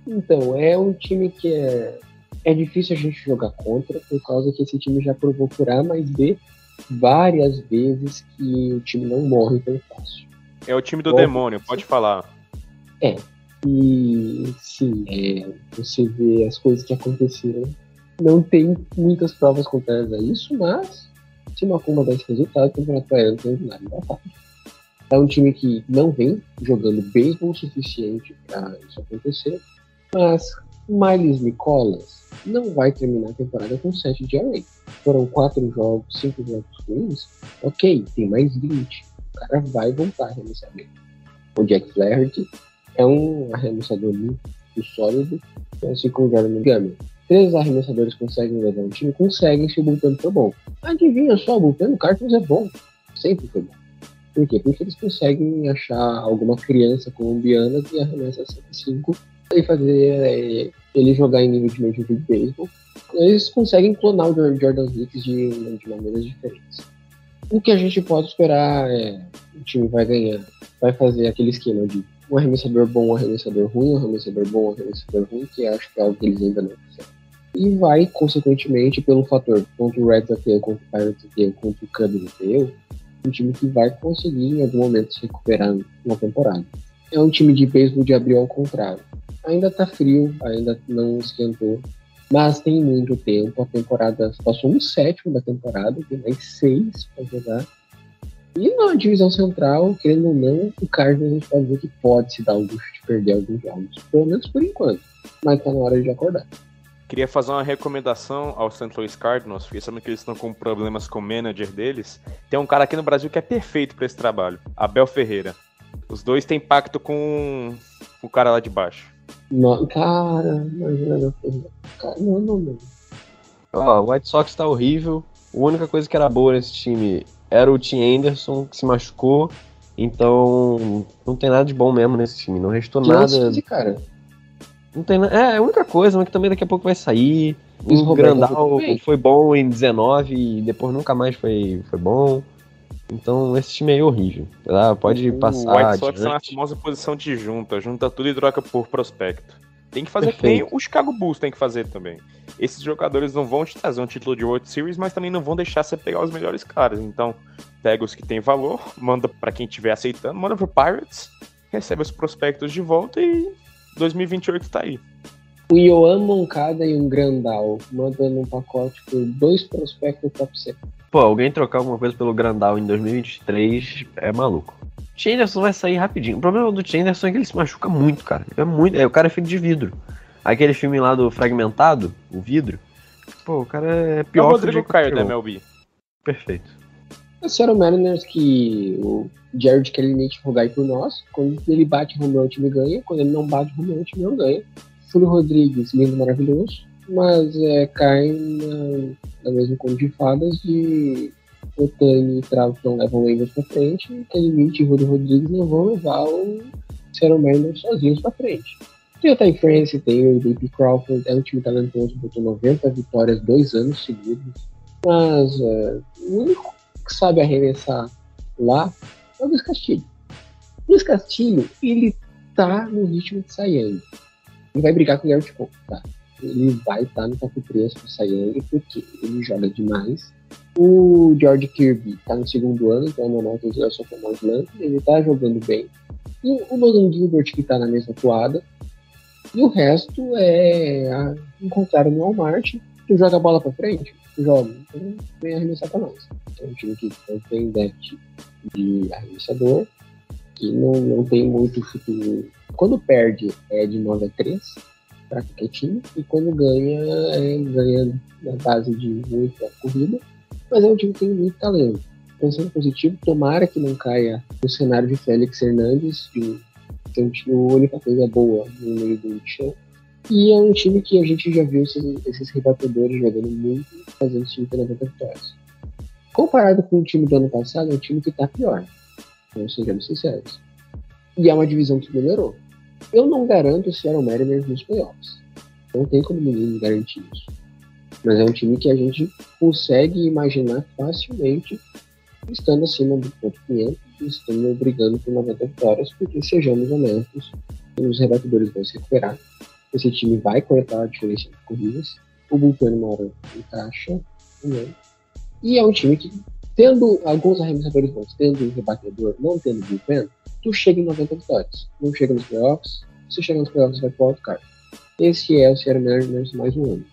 Então, é um time que é, é difícil a gente jogar contra, por causa que esse time já provou por A mais B várias vezes que o time não morre tão fácil. É o time do Bom, demônio, pode falar. E sim, é, você vê as coisas que aconteceram. Não tem muitas provas contrárias a isso, mas se Macumba dá esse resultado, o campeonato baiano tem parte. É um time que não vem jogando beisebol o suficiente para isso acontecer, mas Miles Nicolas não vai terminar a temporada com 7 de array. Foram 4 jogos, 5 jogos ruins. Ok, tem mais 20. O cara vai voltar a arremessar bem. O Jack Flaherty é um arremessador muito sólido, assim como o Jordan Gummy. Três arremessadores conseguem levar um time, conseguem se o bullpen for bom. Adivinha só, o bullpen do Cardinals é bom. Sempre foi bom. Por quê? Porque eles conseguem achar alguma criança colombiana que arremessa 105 e fazer é, ele jogar em nível de Major League Baseball. Eles conseguem clonar o Jordan Hicks de, de maneiras diferentes. O que a gente pode esperar é o time vai ganhar, vai fazer aquele esquema de um arremessador bom, um arremessador ruim, um arremessador bom, um arremessador ruim, que acho que é algo que eles ainda não fizeram. E vai, consequentemente, pelo fator contra o Reds Tail, contra o Pirates Tail, contra o Cubs Tail, um time que vai conseguir em algum momento se recuperar na temporada. É um time de beisebol de abril ao contrário. Ainda tá frio, ainda não esquentou, mas tem muito tempo. A temporada passou um sétimo da temporada, tem mais seis para jogar. E na divisão central, querendo ou não, o Cardinals a gente pode ver que pode se dar o luxo de perder alguns jogos, pelo menos por enquanto. Mas tá na hora de acordar. Queria fazer uma recomendação ao St. Louis Cardinals, porque sabendo que eles estão com problemas com o manager deles. Tem um cara aqui no Brasil que é perfeito para esse trabalho, Abel Ferreira. Os dois têm pacto com o cara lá de baixo. No, cara, imagina, cara, não, não, não. Ó, o White Sox tá horrível. A única coisa que era boa nesse time era o Tim Anderson, que se machucou. Então, não tem nada de bom mesmo nesse time. Não restou Que nada. esse cara. Não tem na... É, é a única coisa, mas que também daqui a pouco vai sair. Luiz O Roberto Grandal foi bom em 19 e depois nunca mais foi, foi bom. Então esse time aí é horrível. Tá? Pode o passar. White Sox é na adiante. famosa posição de junta, junta tudo e troca por prospecto. Tem que fazer que Perfeito. nem o Chicago Bulls tem que fazer também. Esses jogadores não vão te trazer um título de World Series, mas também não vão deixar você pegar os melhores caras. Então, pega os que tem valor, manda pra quem estiver aceitando, manda pro Pirates, recebe os prospectos de volta e 2028 tá aí. O Ioan Moncada e um Grandal mandando um pacote com dois prospectos top 100. Pô, alguém trocar alguma coisa pelo Grandal em 2023 é maluco. O Anderson vai sair rapidinho. O problema do Anderson é que ele se machuca muito, cara. É muito. É, o cara é feito de vidro. Aquele filme lá do Fragmentado, o vidro. Pô, o cara é É pior o que Rodrigo Jacob Caio da Chirol. MLB. Perfeito. O Seattle Mariners que o Jared Kelly rogai por nós. Quando ele bate home run, o time ganha. Quando ele não bate home run, o time não ganha. Fúlio Rodrigues, lindo, maravilhoso. Mas é, cai na, na mesma conta de fadas de Otani e Travis levam o Angels pra frente. Kelly Mitch e Fúlio Rodrigues não vão levar o Seattle Mariners sozinhos pra frente. Tem o Ty France, tem o David Crawford, é um time talentoso, botou 90 vitórias dois anos seguidos. Mas é, o único que sabe arremessar lá é o Luiz Castilho. Luiz Castilho, ele tá no ritmo de Sayang. Ele vai brigar com o Garrett Cole, tá? Ele vai estar no top 3 pro Sayang porque ele joga demais. O George Kirby tá no segundo ano, então é que ele só tomar os lances. Ele tá jogando bem. E o Logan Gilbert que tá na mesma toada. E o resto é a- encontrar no Walmart. Tu joga a bola pra frente, tu joga. Então vem arremessar pra nós. É um time que não tem depth de arremessador, que não, não tem muito futuro. Quando perde é de 9 a 3 para qualquer time, e quando ganha, é, ganha na base de muita corrida, mas é um time que tem muito talento. Pensando positivo, tomara que não caia no cenário de Félix Hernandes, de ser um time, a única coisa boa no meio do chão. E é um time que a gente já viu esses, esses rebatedores jogando muito, fazendo esse time ter 90 vitórias. Comparado com o time do ano passado, é um time que tá pior. Então, sejamos sinceros. E é uma divisão que melhorou. Eu não garanto o Seattle Mariners nos playoffs. Não tem como ninguém garantir isso. Mas é um time que a gente consegue imaginar facilmente estando acima do ponto 500 e estando brigando por 90 vitórias, porque sejamos honestos, os rebatedores vão se recuperar. Esse time vai cortar a diferença de corridas. O Bullpen uma hora encaixa. Né? E é um time que, tendo alguns arremessadores bons, tendo um rebatedor, não tendo bullpen, tu chega em 90 vitórias. Não chega nos playoffs, se chega nos playoffs vai pro wildcard. Esse é o Seattle Mariners mais um ano.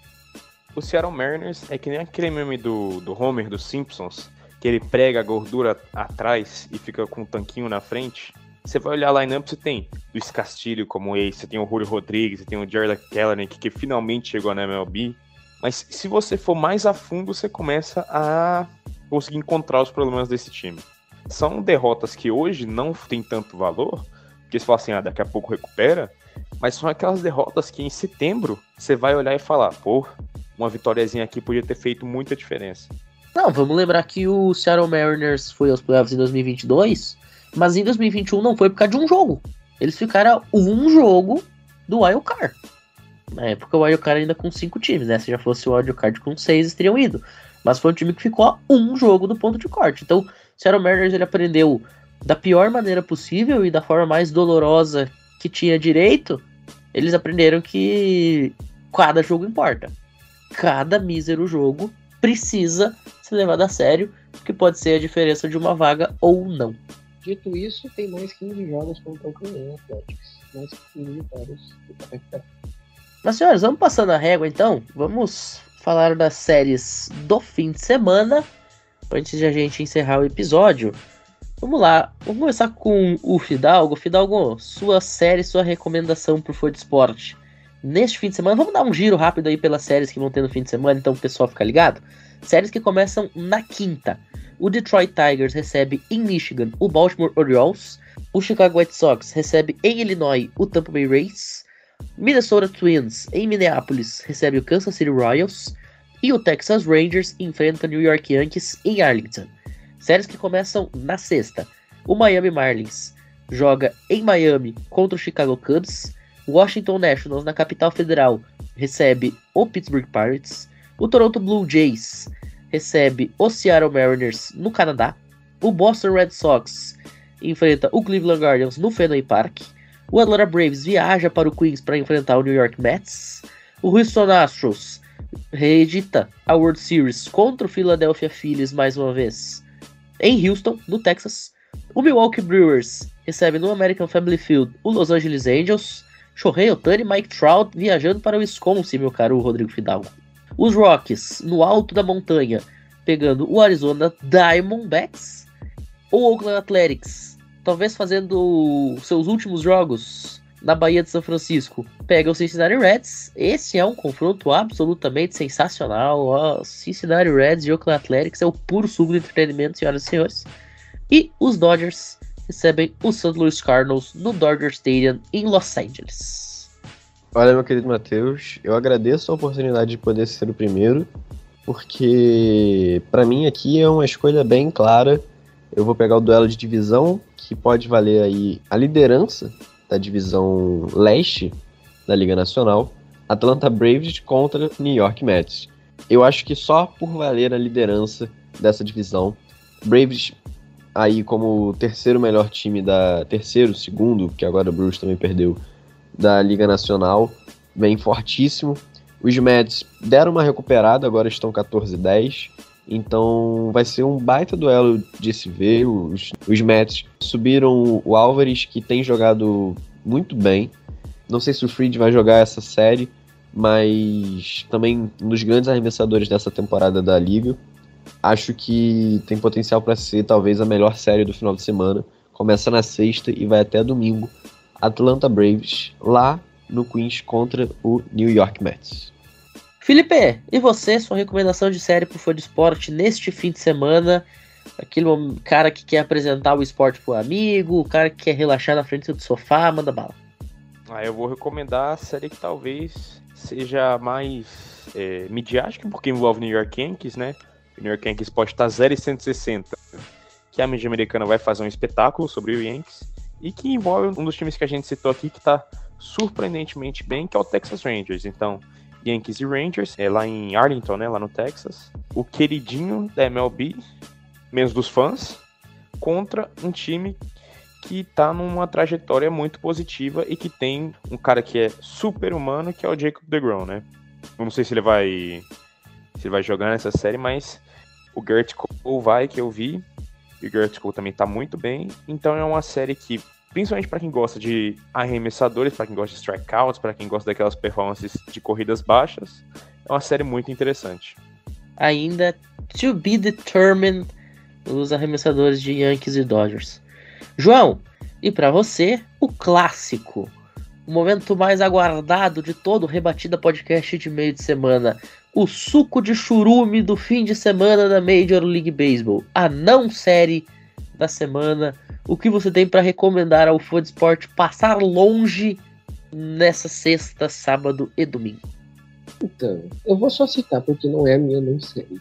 O Seattle Mariners é que nem aquele meme do, do Homer dos Simpsons, que ele prega a gordura atrás e fica com um tanquinho na frente, você vai olhar a lineup, você tem Luiz Castilho como ex, você tem o Julio Rodrigues, você tem o Jared Kellernick, que finalmente chegou na MLB. Mas se você for mais a fundo, você começa a conseguir encontrar os problemas desse time. São derrotas que hoje não tem tanto valor, porque você fala assim, ah, daqui a pouco recupera, mas são aquelas derrotas que em setembro você vai olhar e falar, pô, uma vitóriazinha aqui podia ter feito muita diferença. Não, vamos lembrar que o Seattle Mariners foi aos playoffs em 2022, mas em 2021 não foi por causa de um jogo. Eles ficaram um jogo do Wild Card. Na época o Wild Card ainda com cinco times, né? Se já fosse o Wild Card com seis, teriam ido. Mas foi um time que ficou a um jogo do ponto de corte. Então, o Seattle Mariners ele aprendeu da pior maneira possível e da forma mais dolorosa que tinha direito. Eles aprenderam que cada jogo importa. Cada mísero jogo precisa ser levado a sério, porque pode ser a diferença de uma vaga ou não. Dito isso, tem mais 15 jogos contra o Athletics. Mais 15 vitórias. Mas senhores, vamos passando a régua então. Vamos falar das séries do fim de semana. Antes de a gente encerrar o episódio. Vamos lá, vamos começar com o Fidalgo. Fidalgo, sua série, sua recomendação pro Fã de Esporte. Neste fim de semana, vamos dar um giro rápido aí pelas séries que vão ter no fim de semana, então o pessoal fica ligado. Séries que começam na quinta. O Detroit Tigers recebe em Michigan o Baltimore Orioles. O Chicago White Sox recebe em Illinois o Tampa Bay Rays. Minnesota Twins em Minneapolis recebe o Kansas City Royals. E o Texas Rangers enfrenta o New York Yankees em Arlington. Séries que começam na sexta. O Miami Marlins joga em Miami contra o Chicago Cubs. Washington Nationals na capital federal recebe o Pittsburgh Pirates. O Toronto Blue Jays recebe o Seattle Mariners no Canadá. O Boston Red Sox enfrenta o Cleveland Guardians no Fenway Park. O Atlanta Braves viaja para o Queens para enfrentar o New York Mets. O Houston Astros reedita a World Series contra o Philadelphia Phillies mais uma vez em Houston, no Texas. O Milwaukee Brewers recebe no American Family Field o Los Angeles Angels. Shohei Otani e Mike Trout viajando para o Wisconsin, meu caro Rodrigo Fidalgo. Os Rockies, no alto da montanha, pegando o Arizona Diamondbacks. O Oakland Athletics, talvez fazendo seus últimos jogos na Bahia de São Francisco, pega o Cincinnati Reds. Esse é um confronto absolutamente sensacional. O Cincinnati Reds e Oakland Athletics é o puro suco de entretenimento, senhoras e senhores. E os Dodgers recebem o St. Louis Cardinals no Dodger Stadium em Los Angeles. Olha, meu querido Matheus, eu agradeço a oportunidade de poder ser o primeiro, porque para mim aqui é uma escolha bem clara. Eu vou pegar o duelo de divisão, que pode valer aí a liderança da divisão leste da Liga Nacional, Atlanta Braves contra New York Mets. Eu acho que só por valer a liderança dessa divisão, Braves aí como terceiro melhor time da terceiro, segundo, que agora o Bruce também perdeu da Liga Nacional, vem fortíssimo. Os Mets deram uma recuperada, agora estão 14-10. Então vai ser um baita duelo de se ver. Os, os Mets subiram o Álvares, que tem jogado muito bem. Não sei se o Fried vai jogar essa série, mas também um dos grandes arremessadores dessa temporada da Liga. Acho que tem potencial para ser talvez a melhor série do final de semana. Começa na sexta e vai até domingo. Atlanta Braves lá no Queens contra o New York Mets. Felipe, e você, sua recomendação de série pro fã de esporte neste fim de semana? Aquele cara que quer apresentar o esporte pro amigo, o cara que quer relaxar na frente do sofá, manda bala. Ah, eu vou recomendar a série que talvez seja mais é, midiática, porque envolve New York Yankees, né? O New York Yankees pode estar 0 e 160, que a mídia americana vai fazer um espetáculo sobre o Yankees, e que envolve um dos times que a gente citou aqui que está surpreendentemente bem, que é o Texas Rangers. Então, Yankees e Rangers, é lá em Arlington, né, lá no Texas. O queridinho da MLB, menos dos fãs, contra um time que tá numa trajetória muito positiva e que tem um cara que é super humano, que é o Jacob DeGrom, né? Não sei se ele vai se ele vai jogar nessa série, mas o Gert Cole vai, que eu vi, e o Gert Cole também tá muito bem, então é uma série que principalmente para quem gosta de arremessadores, para quem gosta de strikeouts, para quem gosta daquelas performances de corridas baixas, é uma série muito interessante. Ainda to be determined os arremessadores de Yankees e Dodgers. João, e para você, o clássico, o momento mais aguardado de todo o Rebatida Podcast de meio de semana, o suco de churume do fim de semana da Major League Baseball, a não série da semana. O que você tem para recomendar ao fã de esporte passar longe nessa sexta, sábado e domingo? Então, eu vou só citar porque não é a minha não série.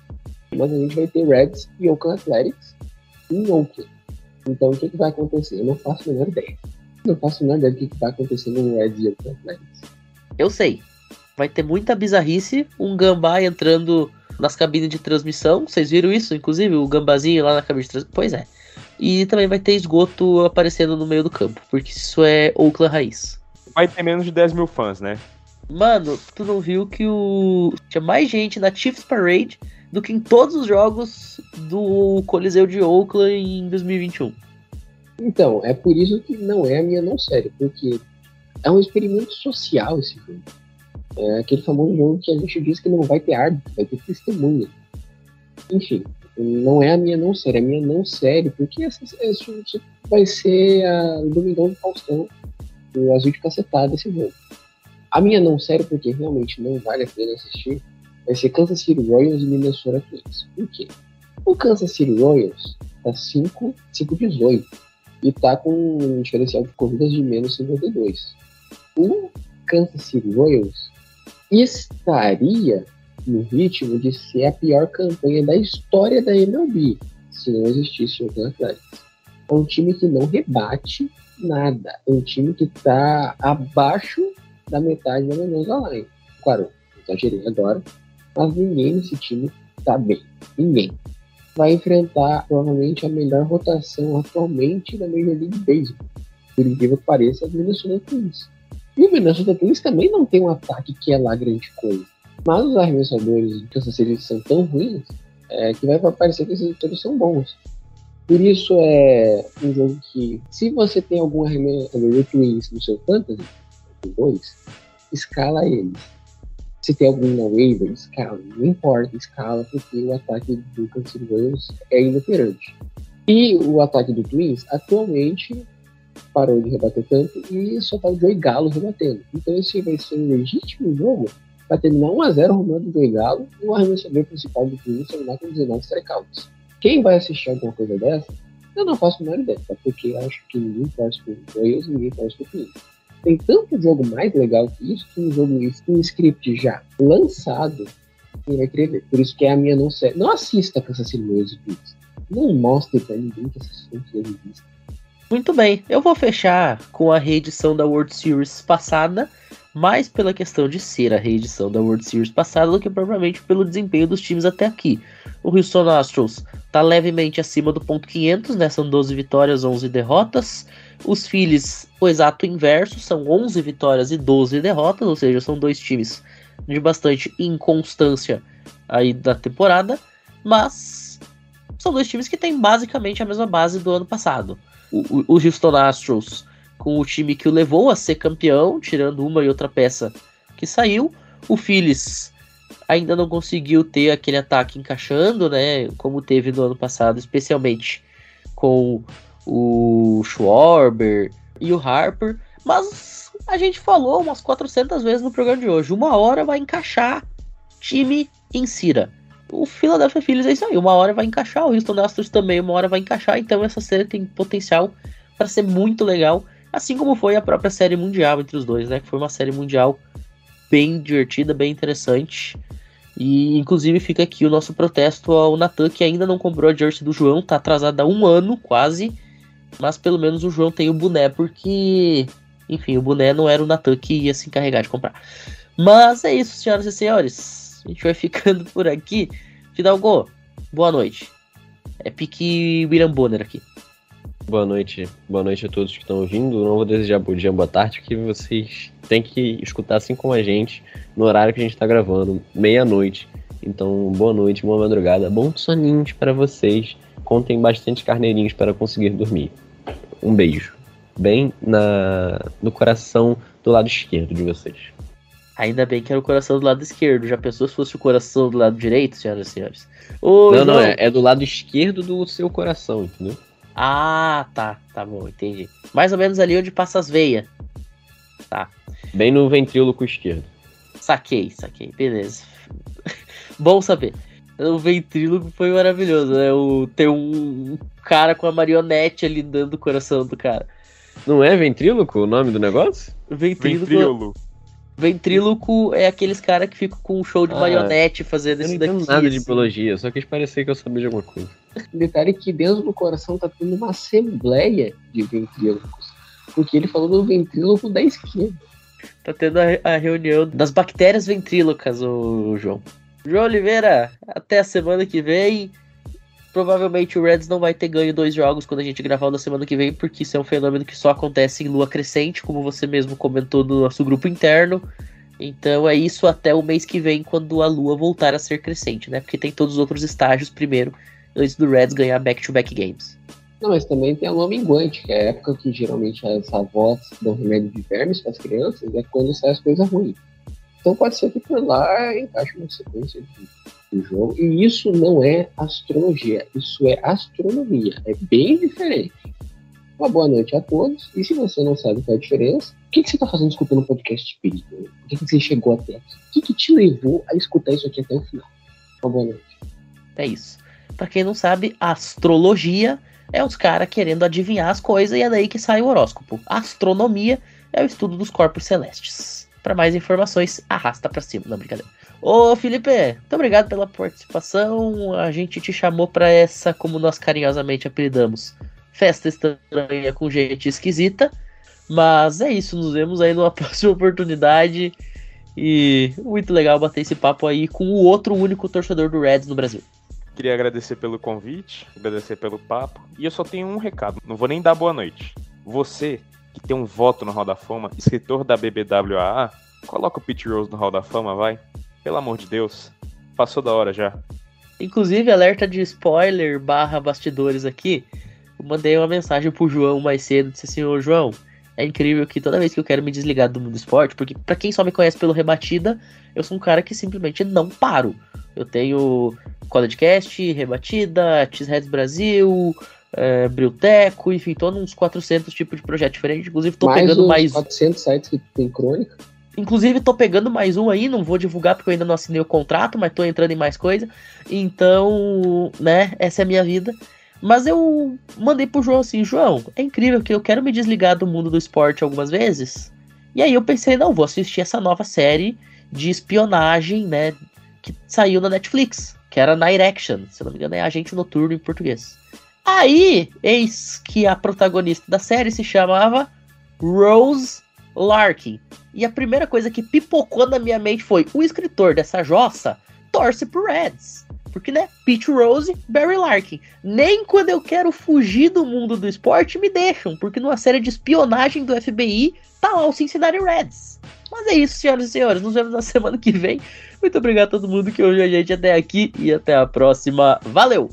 Mas a gente vai ter Reds e Oakland Athletics em Oakland. Então, o que, que vai acontecer? Eu não faço a menor ideia. Não faço a menor ideia do que, vai acontecer no e Oakland Athletics. Eu sei. Vai ter muita bizarrice, um gambá entrando nas cabines de transmissão. Vocês viram isso, inclusive? O gambazinho lá na cabine de transmissão. Pois é. E também vai ter esgoto aparecendo no meio do campo, porque isso é Oakland raiz. Vai ter menos de 10 mil fãs, né? Mano, tu não viu que o. Tinha mais gente na Chiefs Parade do que em todos os jogos do Coliseu de Oakland em 2021. Então, é por isso que não é a minha não série, porque é um experimento social esse jogo. É aquele famoso jogo que a gente diz que não vai ter árbitro, vai ter testemunha. Enfim, não é a minha não série, é a minha não série, porque essa, essa vai ser a, Domingão do Faustão, o azul de cacetada esse jogo. A minha não série, porque realmente não vale a pena assistir, vai ser Kansas City Royals e Minnesota Twins. Por quê? O Kansas City Royals tá 5-18 e tá com um diferencial de corridas de menos 52. O Kansas City Royals estaria no ritmo de ser a pior campanha da história da MLB, se não existisse o Athletics. É um time que não rebate nada. É um time que está abaixo da metade da Mendoza Line. Claro, exagerei agora, mas ninguém nesse time está bem. Ninguém. Vai enfrentar provavelmente a melhor rotação atualmente da Major League Baseball. Por incrível que pareça, a Minnesota Twins. E o Minnesota Twins também não tem um ataque que é lá grande coisa. Mas os arremessadores de Kansas City são tão ruins é, que vai parecer que esses resultados são bons. Por isso é um jogo que, se você tem algum arremessador de Twins no seu fantasy, dois, escala eles. Se tem algum na waiver, escala. Não importa, escala, porque o ataque do Kansas Royals é inoperante. E o ataque do Twins, atualmente, parou de rebater tanto e só tá o Joey Galo rebatendo. Então esse vai ser um legítimo jogo vai terminar 1x0 arrumando do Galo e o arremessador principal do time terminar com 19 strikeouts. Quem vai assistir alguma coisa dessa, eu não faço a menor ideia, tá? porque acho que ninguém torce por Royals e ninguém torce por Twins. Tem tanto jogo mais legal que isso, que um jogo um script já lançado, quem vai querer ver. Por isso que é a minha não série. Não assista Kansas City Royals e Twins. Não mostre pra ninguém que essas coisas existem. Muito bem, eu vou fechar com a reedição da World Series passada, mais pela questão de ser a reedição da World Series passada do que propriamente pelo desempenho dos times até aqui. O Houston Astros está levemente acima do ponto 500, né? São 12 vitórias, 11 derrotas. Os Phillies, o exato inverso, são 11 vitórias e 12 derrotas, ou seja, são dois times de bastante inconstância aí da temporada, mas são dois times que têm basicamente a mesma base do ano passado. O, o, Houston Astros com o time que o levou a ser campeão, tirando uma e outra peça que saiu. O Phillies ainda não conseguiu ter aquele ataque encaixando, né? Como teve no ano passado, especialmente com o Schwarber e o Harper. Mas a gente falou umas 400 vezes no programa de hoje. Uma hora vai encaixar time em Cira. O Philadelphia Phillies é isso aí. Uma hora vai encaixar. O Houston Astros também uma hora vai encaixar. Então essa série tem potencial para ser muito legal. Assim como foi a própria série mundial entre os dois, né? Que foi uma série mundial bem divertida, bem interessante. E inclusive fica aqui o nosso protesto ao Natan, que ainda não comprou a jersey do João, tá atrasado há um ano quase. Mas pelo menos o João tem o boné, porque. Enfim, o boné não era o Natan que ia se encarregar de comprar. Mas é isso, senhoras e senhores. A gente vai ficando por aqui. Fidalgo, boa noite. É pique William Bonner aqui. Boa noite, boa noite a todos que estão ouvindo. Não vou desejar bom dia, boa tarde, porque vocês têm que escutar assim como a gente, no horário que a gente está gravando, meia-noite. Então, boa noite, boa madrugada, bons soninhos para vocês. Contem bastante carneirinhos para conseguir dormir. Um beijo, bem na no coração do lado esquerdo de vocês. Ainda bem que era o coração do lado esquerdo. Já pensou se fosse o coração do lado direito, senhoras e senhores? Ô, Não, não, é, é do lado esquerdo do seu coração, entendeu? Ah, tá. Tá bom, entendi. Mais ou menos ali onde passa as veias. Bem no ventríloco esquerdo. Saquei, saquei. Beleza. Bom saber. O ventríloco foi maravilhoso, né? O, ter um cara com a marionete ali dando o coração do cara. Não é ventríloco o nome do negócio? Ventríloco, Ventrilo. ventríloco é aqueles caras que ficam com um show de Ah, marionete fazendo Eu não isso entendo daqui. nada de assim. biologia, só quis parecer que eu sabia de alguma coisa. Detalhe que dentro do coração tá tendo uma assembleia de ventrílocos. Porque ele falou do ventríloco da esquerda. Tá tendo a, a reunião das bactérias ventrílocas, o João. João Oliveira, até a semana que vem. Provavelmente o Reds não vai ter ganho dois jogos quando a gente gravar da semana que vem, porque isso é um fenômeno que só acontece em lua crescente, como você mesmo comentou no nosso grupo interno. Então é isso até o mês que vem, quando a lua voltar a ser crescente, né? Porque tem todos os outros estágios primeiro, antes do Reds ganhar back-to-back games. Não, mas também tem a lua minguante, que é a época que geralmente as avós dão remédio de vermes para as crianças, é quando sai as coisas ruins. Então pode ser que por lá encaixe uma sequência de, de jogo. E isso não é astrologia, isso é astronomia. É bem diferente. Uma boa noite a todos. E se você não sabe qual é a diferença, o que, que você está fazendo escutando um podcast espírita? Por que, que você chegou até aqui? O que, que te levou a escutar isso aqui até o final? Uma boa noite. É isso. Pra quem não sabe, astrologia é os caras querendo adivinhar as coisas e é daí que sai o horóscopo. Astronomia é o estudo dos corpos celestes. Para mais informações, arrasta pra cima. Não, brincadeira. Ô, Felipe, muito obrigado pela participação. A gente te chamou pra essa, como nós carinhosamente apelidamos, festa estranha com gente esquisita. Mas é isso, nos vemos aí numa próxima oportunidade. E muito legal bater esse papo aí com o outro único torcedor do Reds no Brasil. Queria agradecer pelo convite, agradecer pelo papo. E eu só tenho um recado, não vou nem dar boa noite. Você, que tem um voto no Hall da Fama, escritor da BBWAA, coloca o Pete Rose no Hall da Fama, vai. Pelo amor de Deus. Passou da hora já. Inclusive, alerta de spoiler barra bastidores aqui. Eu mandei uma mensagem pro João mais cedo, disse assim, ô João, é incrível que toda vez que eu quero me desligar do mundo do esporte, porque pra quem só me conhece pelo Rebatida, eu sou um cara que simplesmente não paro. Eu tenho College Rebatida, Cheeseheads Brasil, é, Brilteco, enfim, tô uns 400 tipos de projeto diferente. Inclusive, tô mais pegando mais 400 sites que tem crônica. Inclusive, tô pegando mais um aí, não vou divulgar porque eu ainda não assinei o contrato, mas tô entrando em mais coisa. Então, né, essa é a minha vida. Mas eu mandei pro João assim, João, é incrível que eu quero me desligar do mundo do esporte algumas vezes. E aí eu pensei, não, vou assistir essa nova série de espionagem, né, que saiu na Netflix, que era Night Action, se não me engano é Agente Noturno em português. Aí, eis que a protagonista da série se chamava Rose Larkin. E a primeira coisa que pipocou na minha mente foi: o escritor dessa jossa torce pro Reds. Porque, né? Pete Rose, Barry Larkin. Nem quando eu quero fugir do mundo do esporte me deixam, porque numa série de espionagem do FBI tá lá o Cincinnati Reds. Mas é isso, senhoras e senhores. Nos vemos na semana que vem. Muito obrigado a todo mundo que ouviu a gente até aqui e até a próxima. Valeu!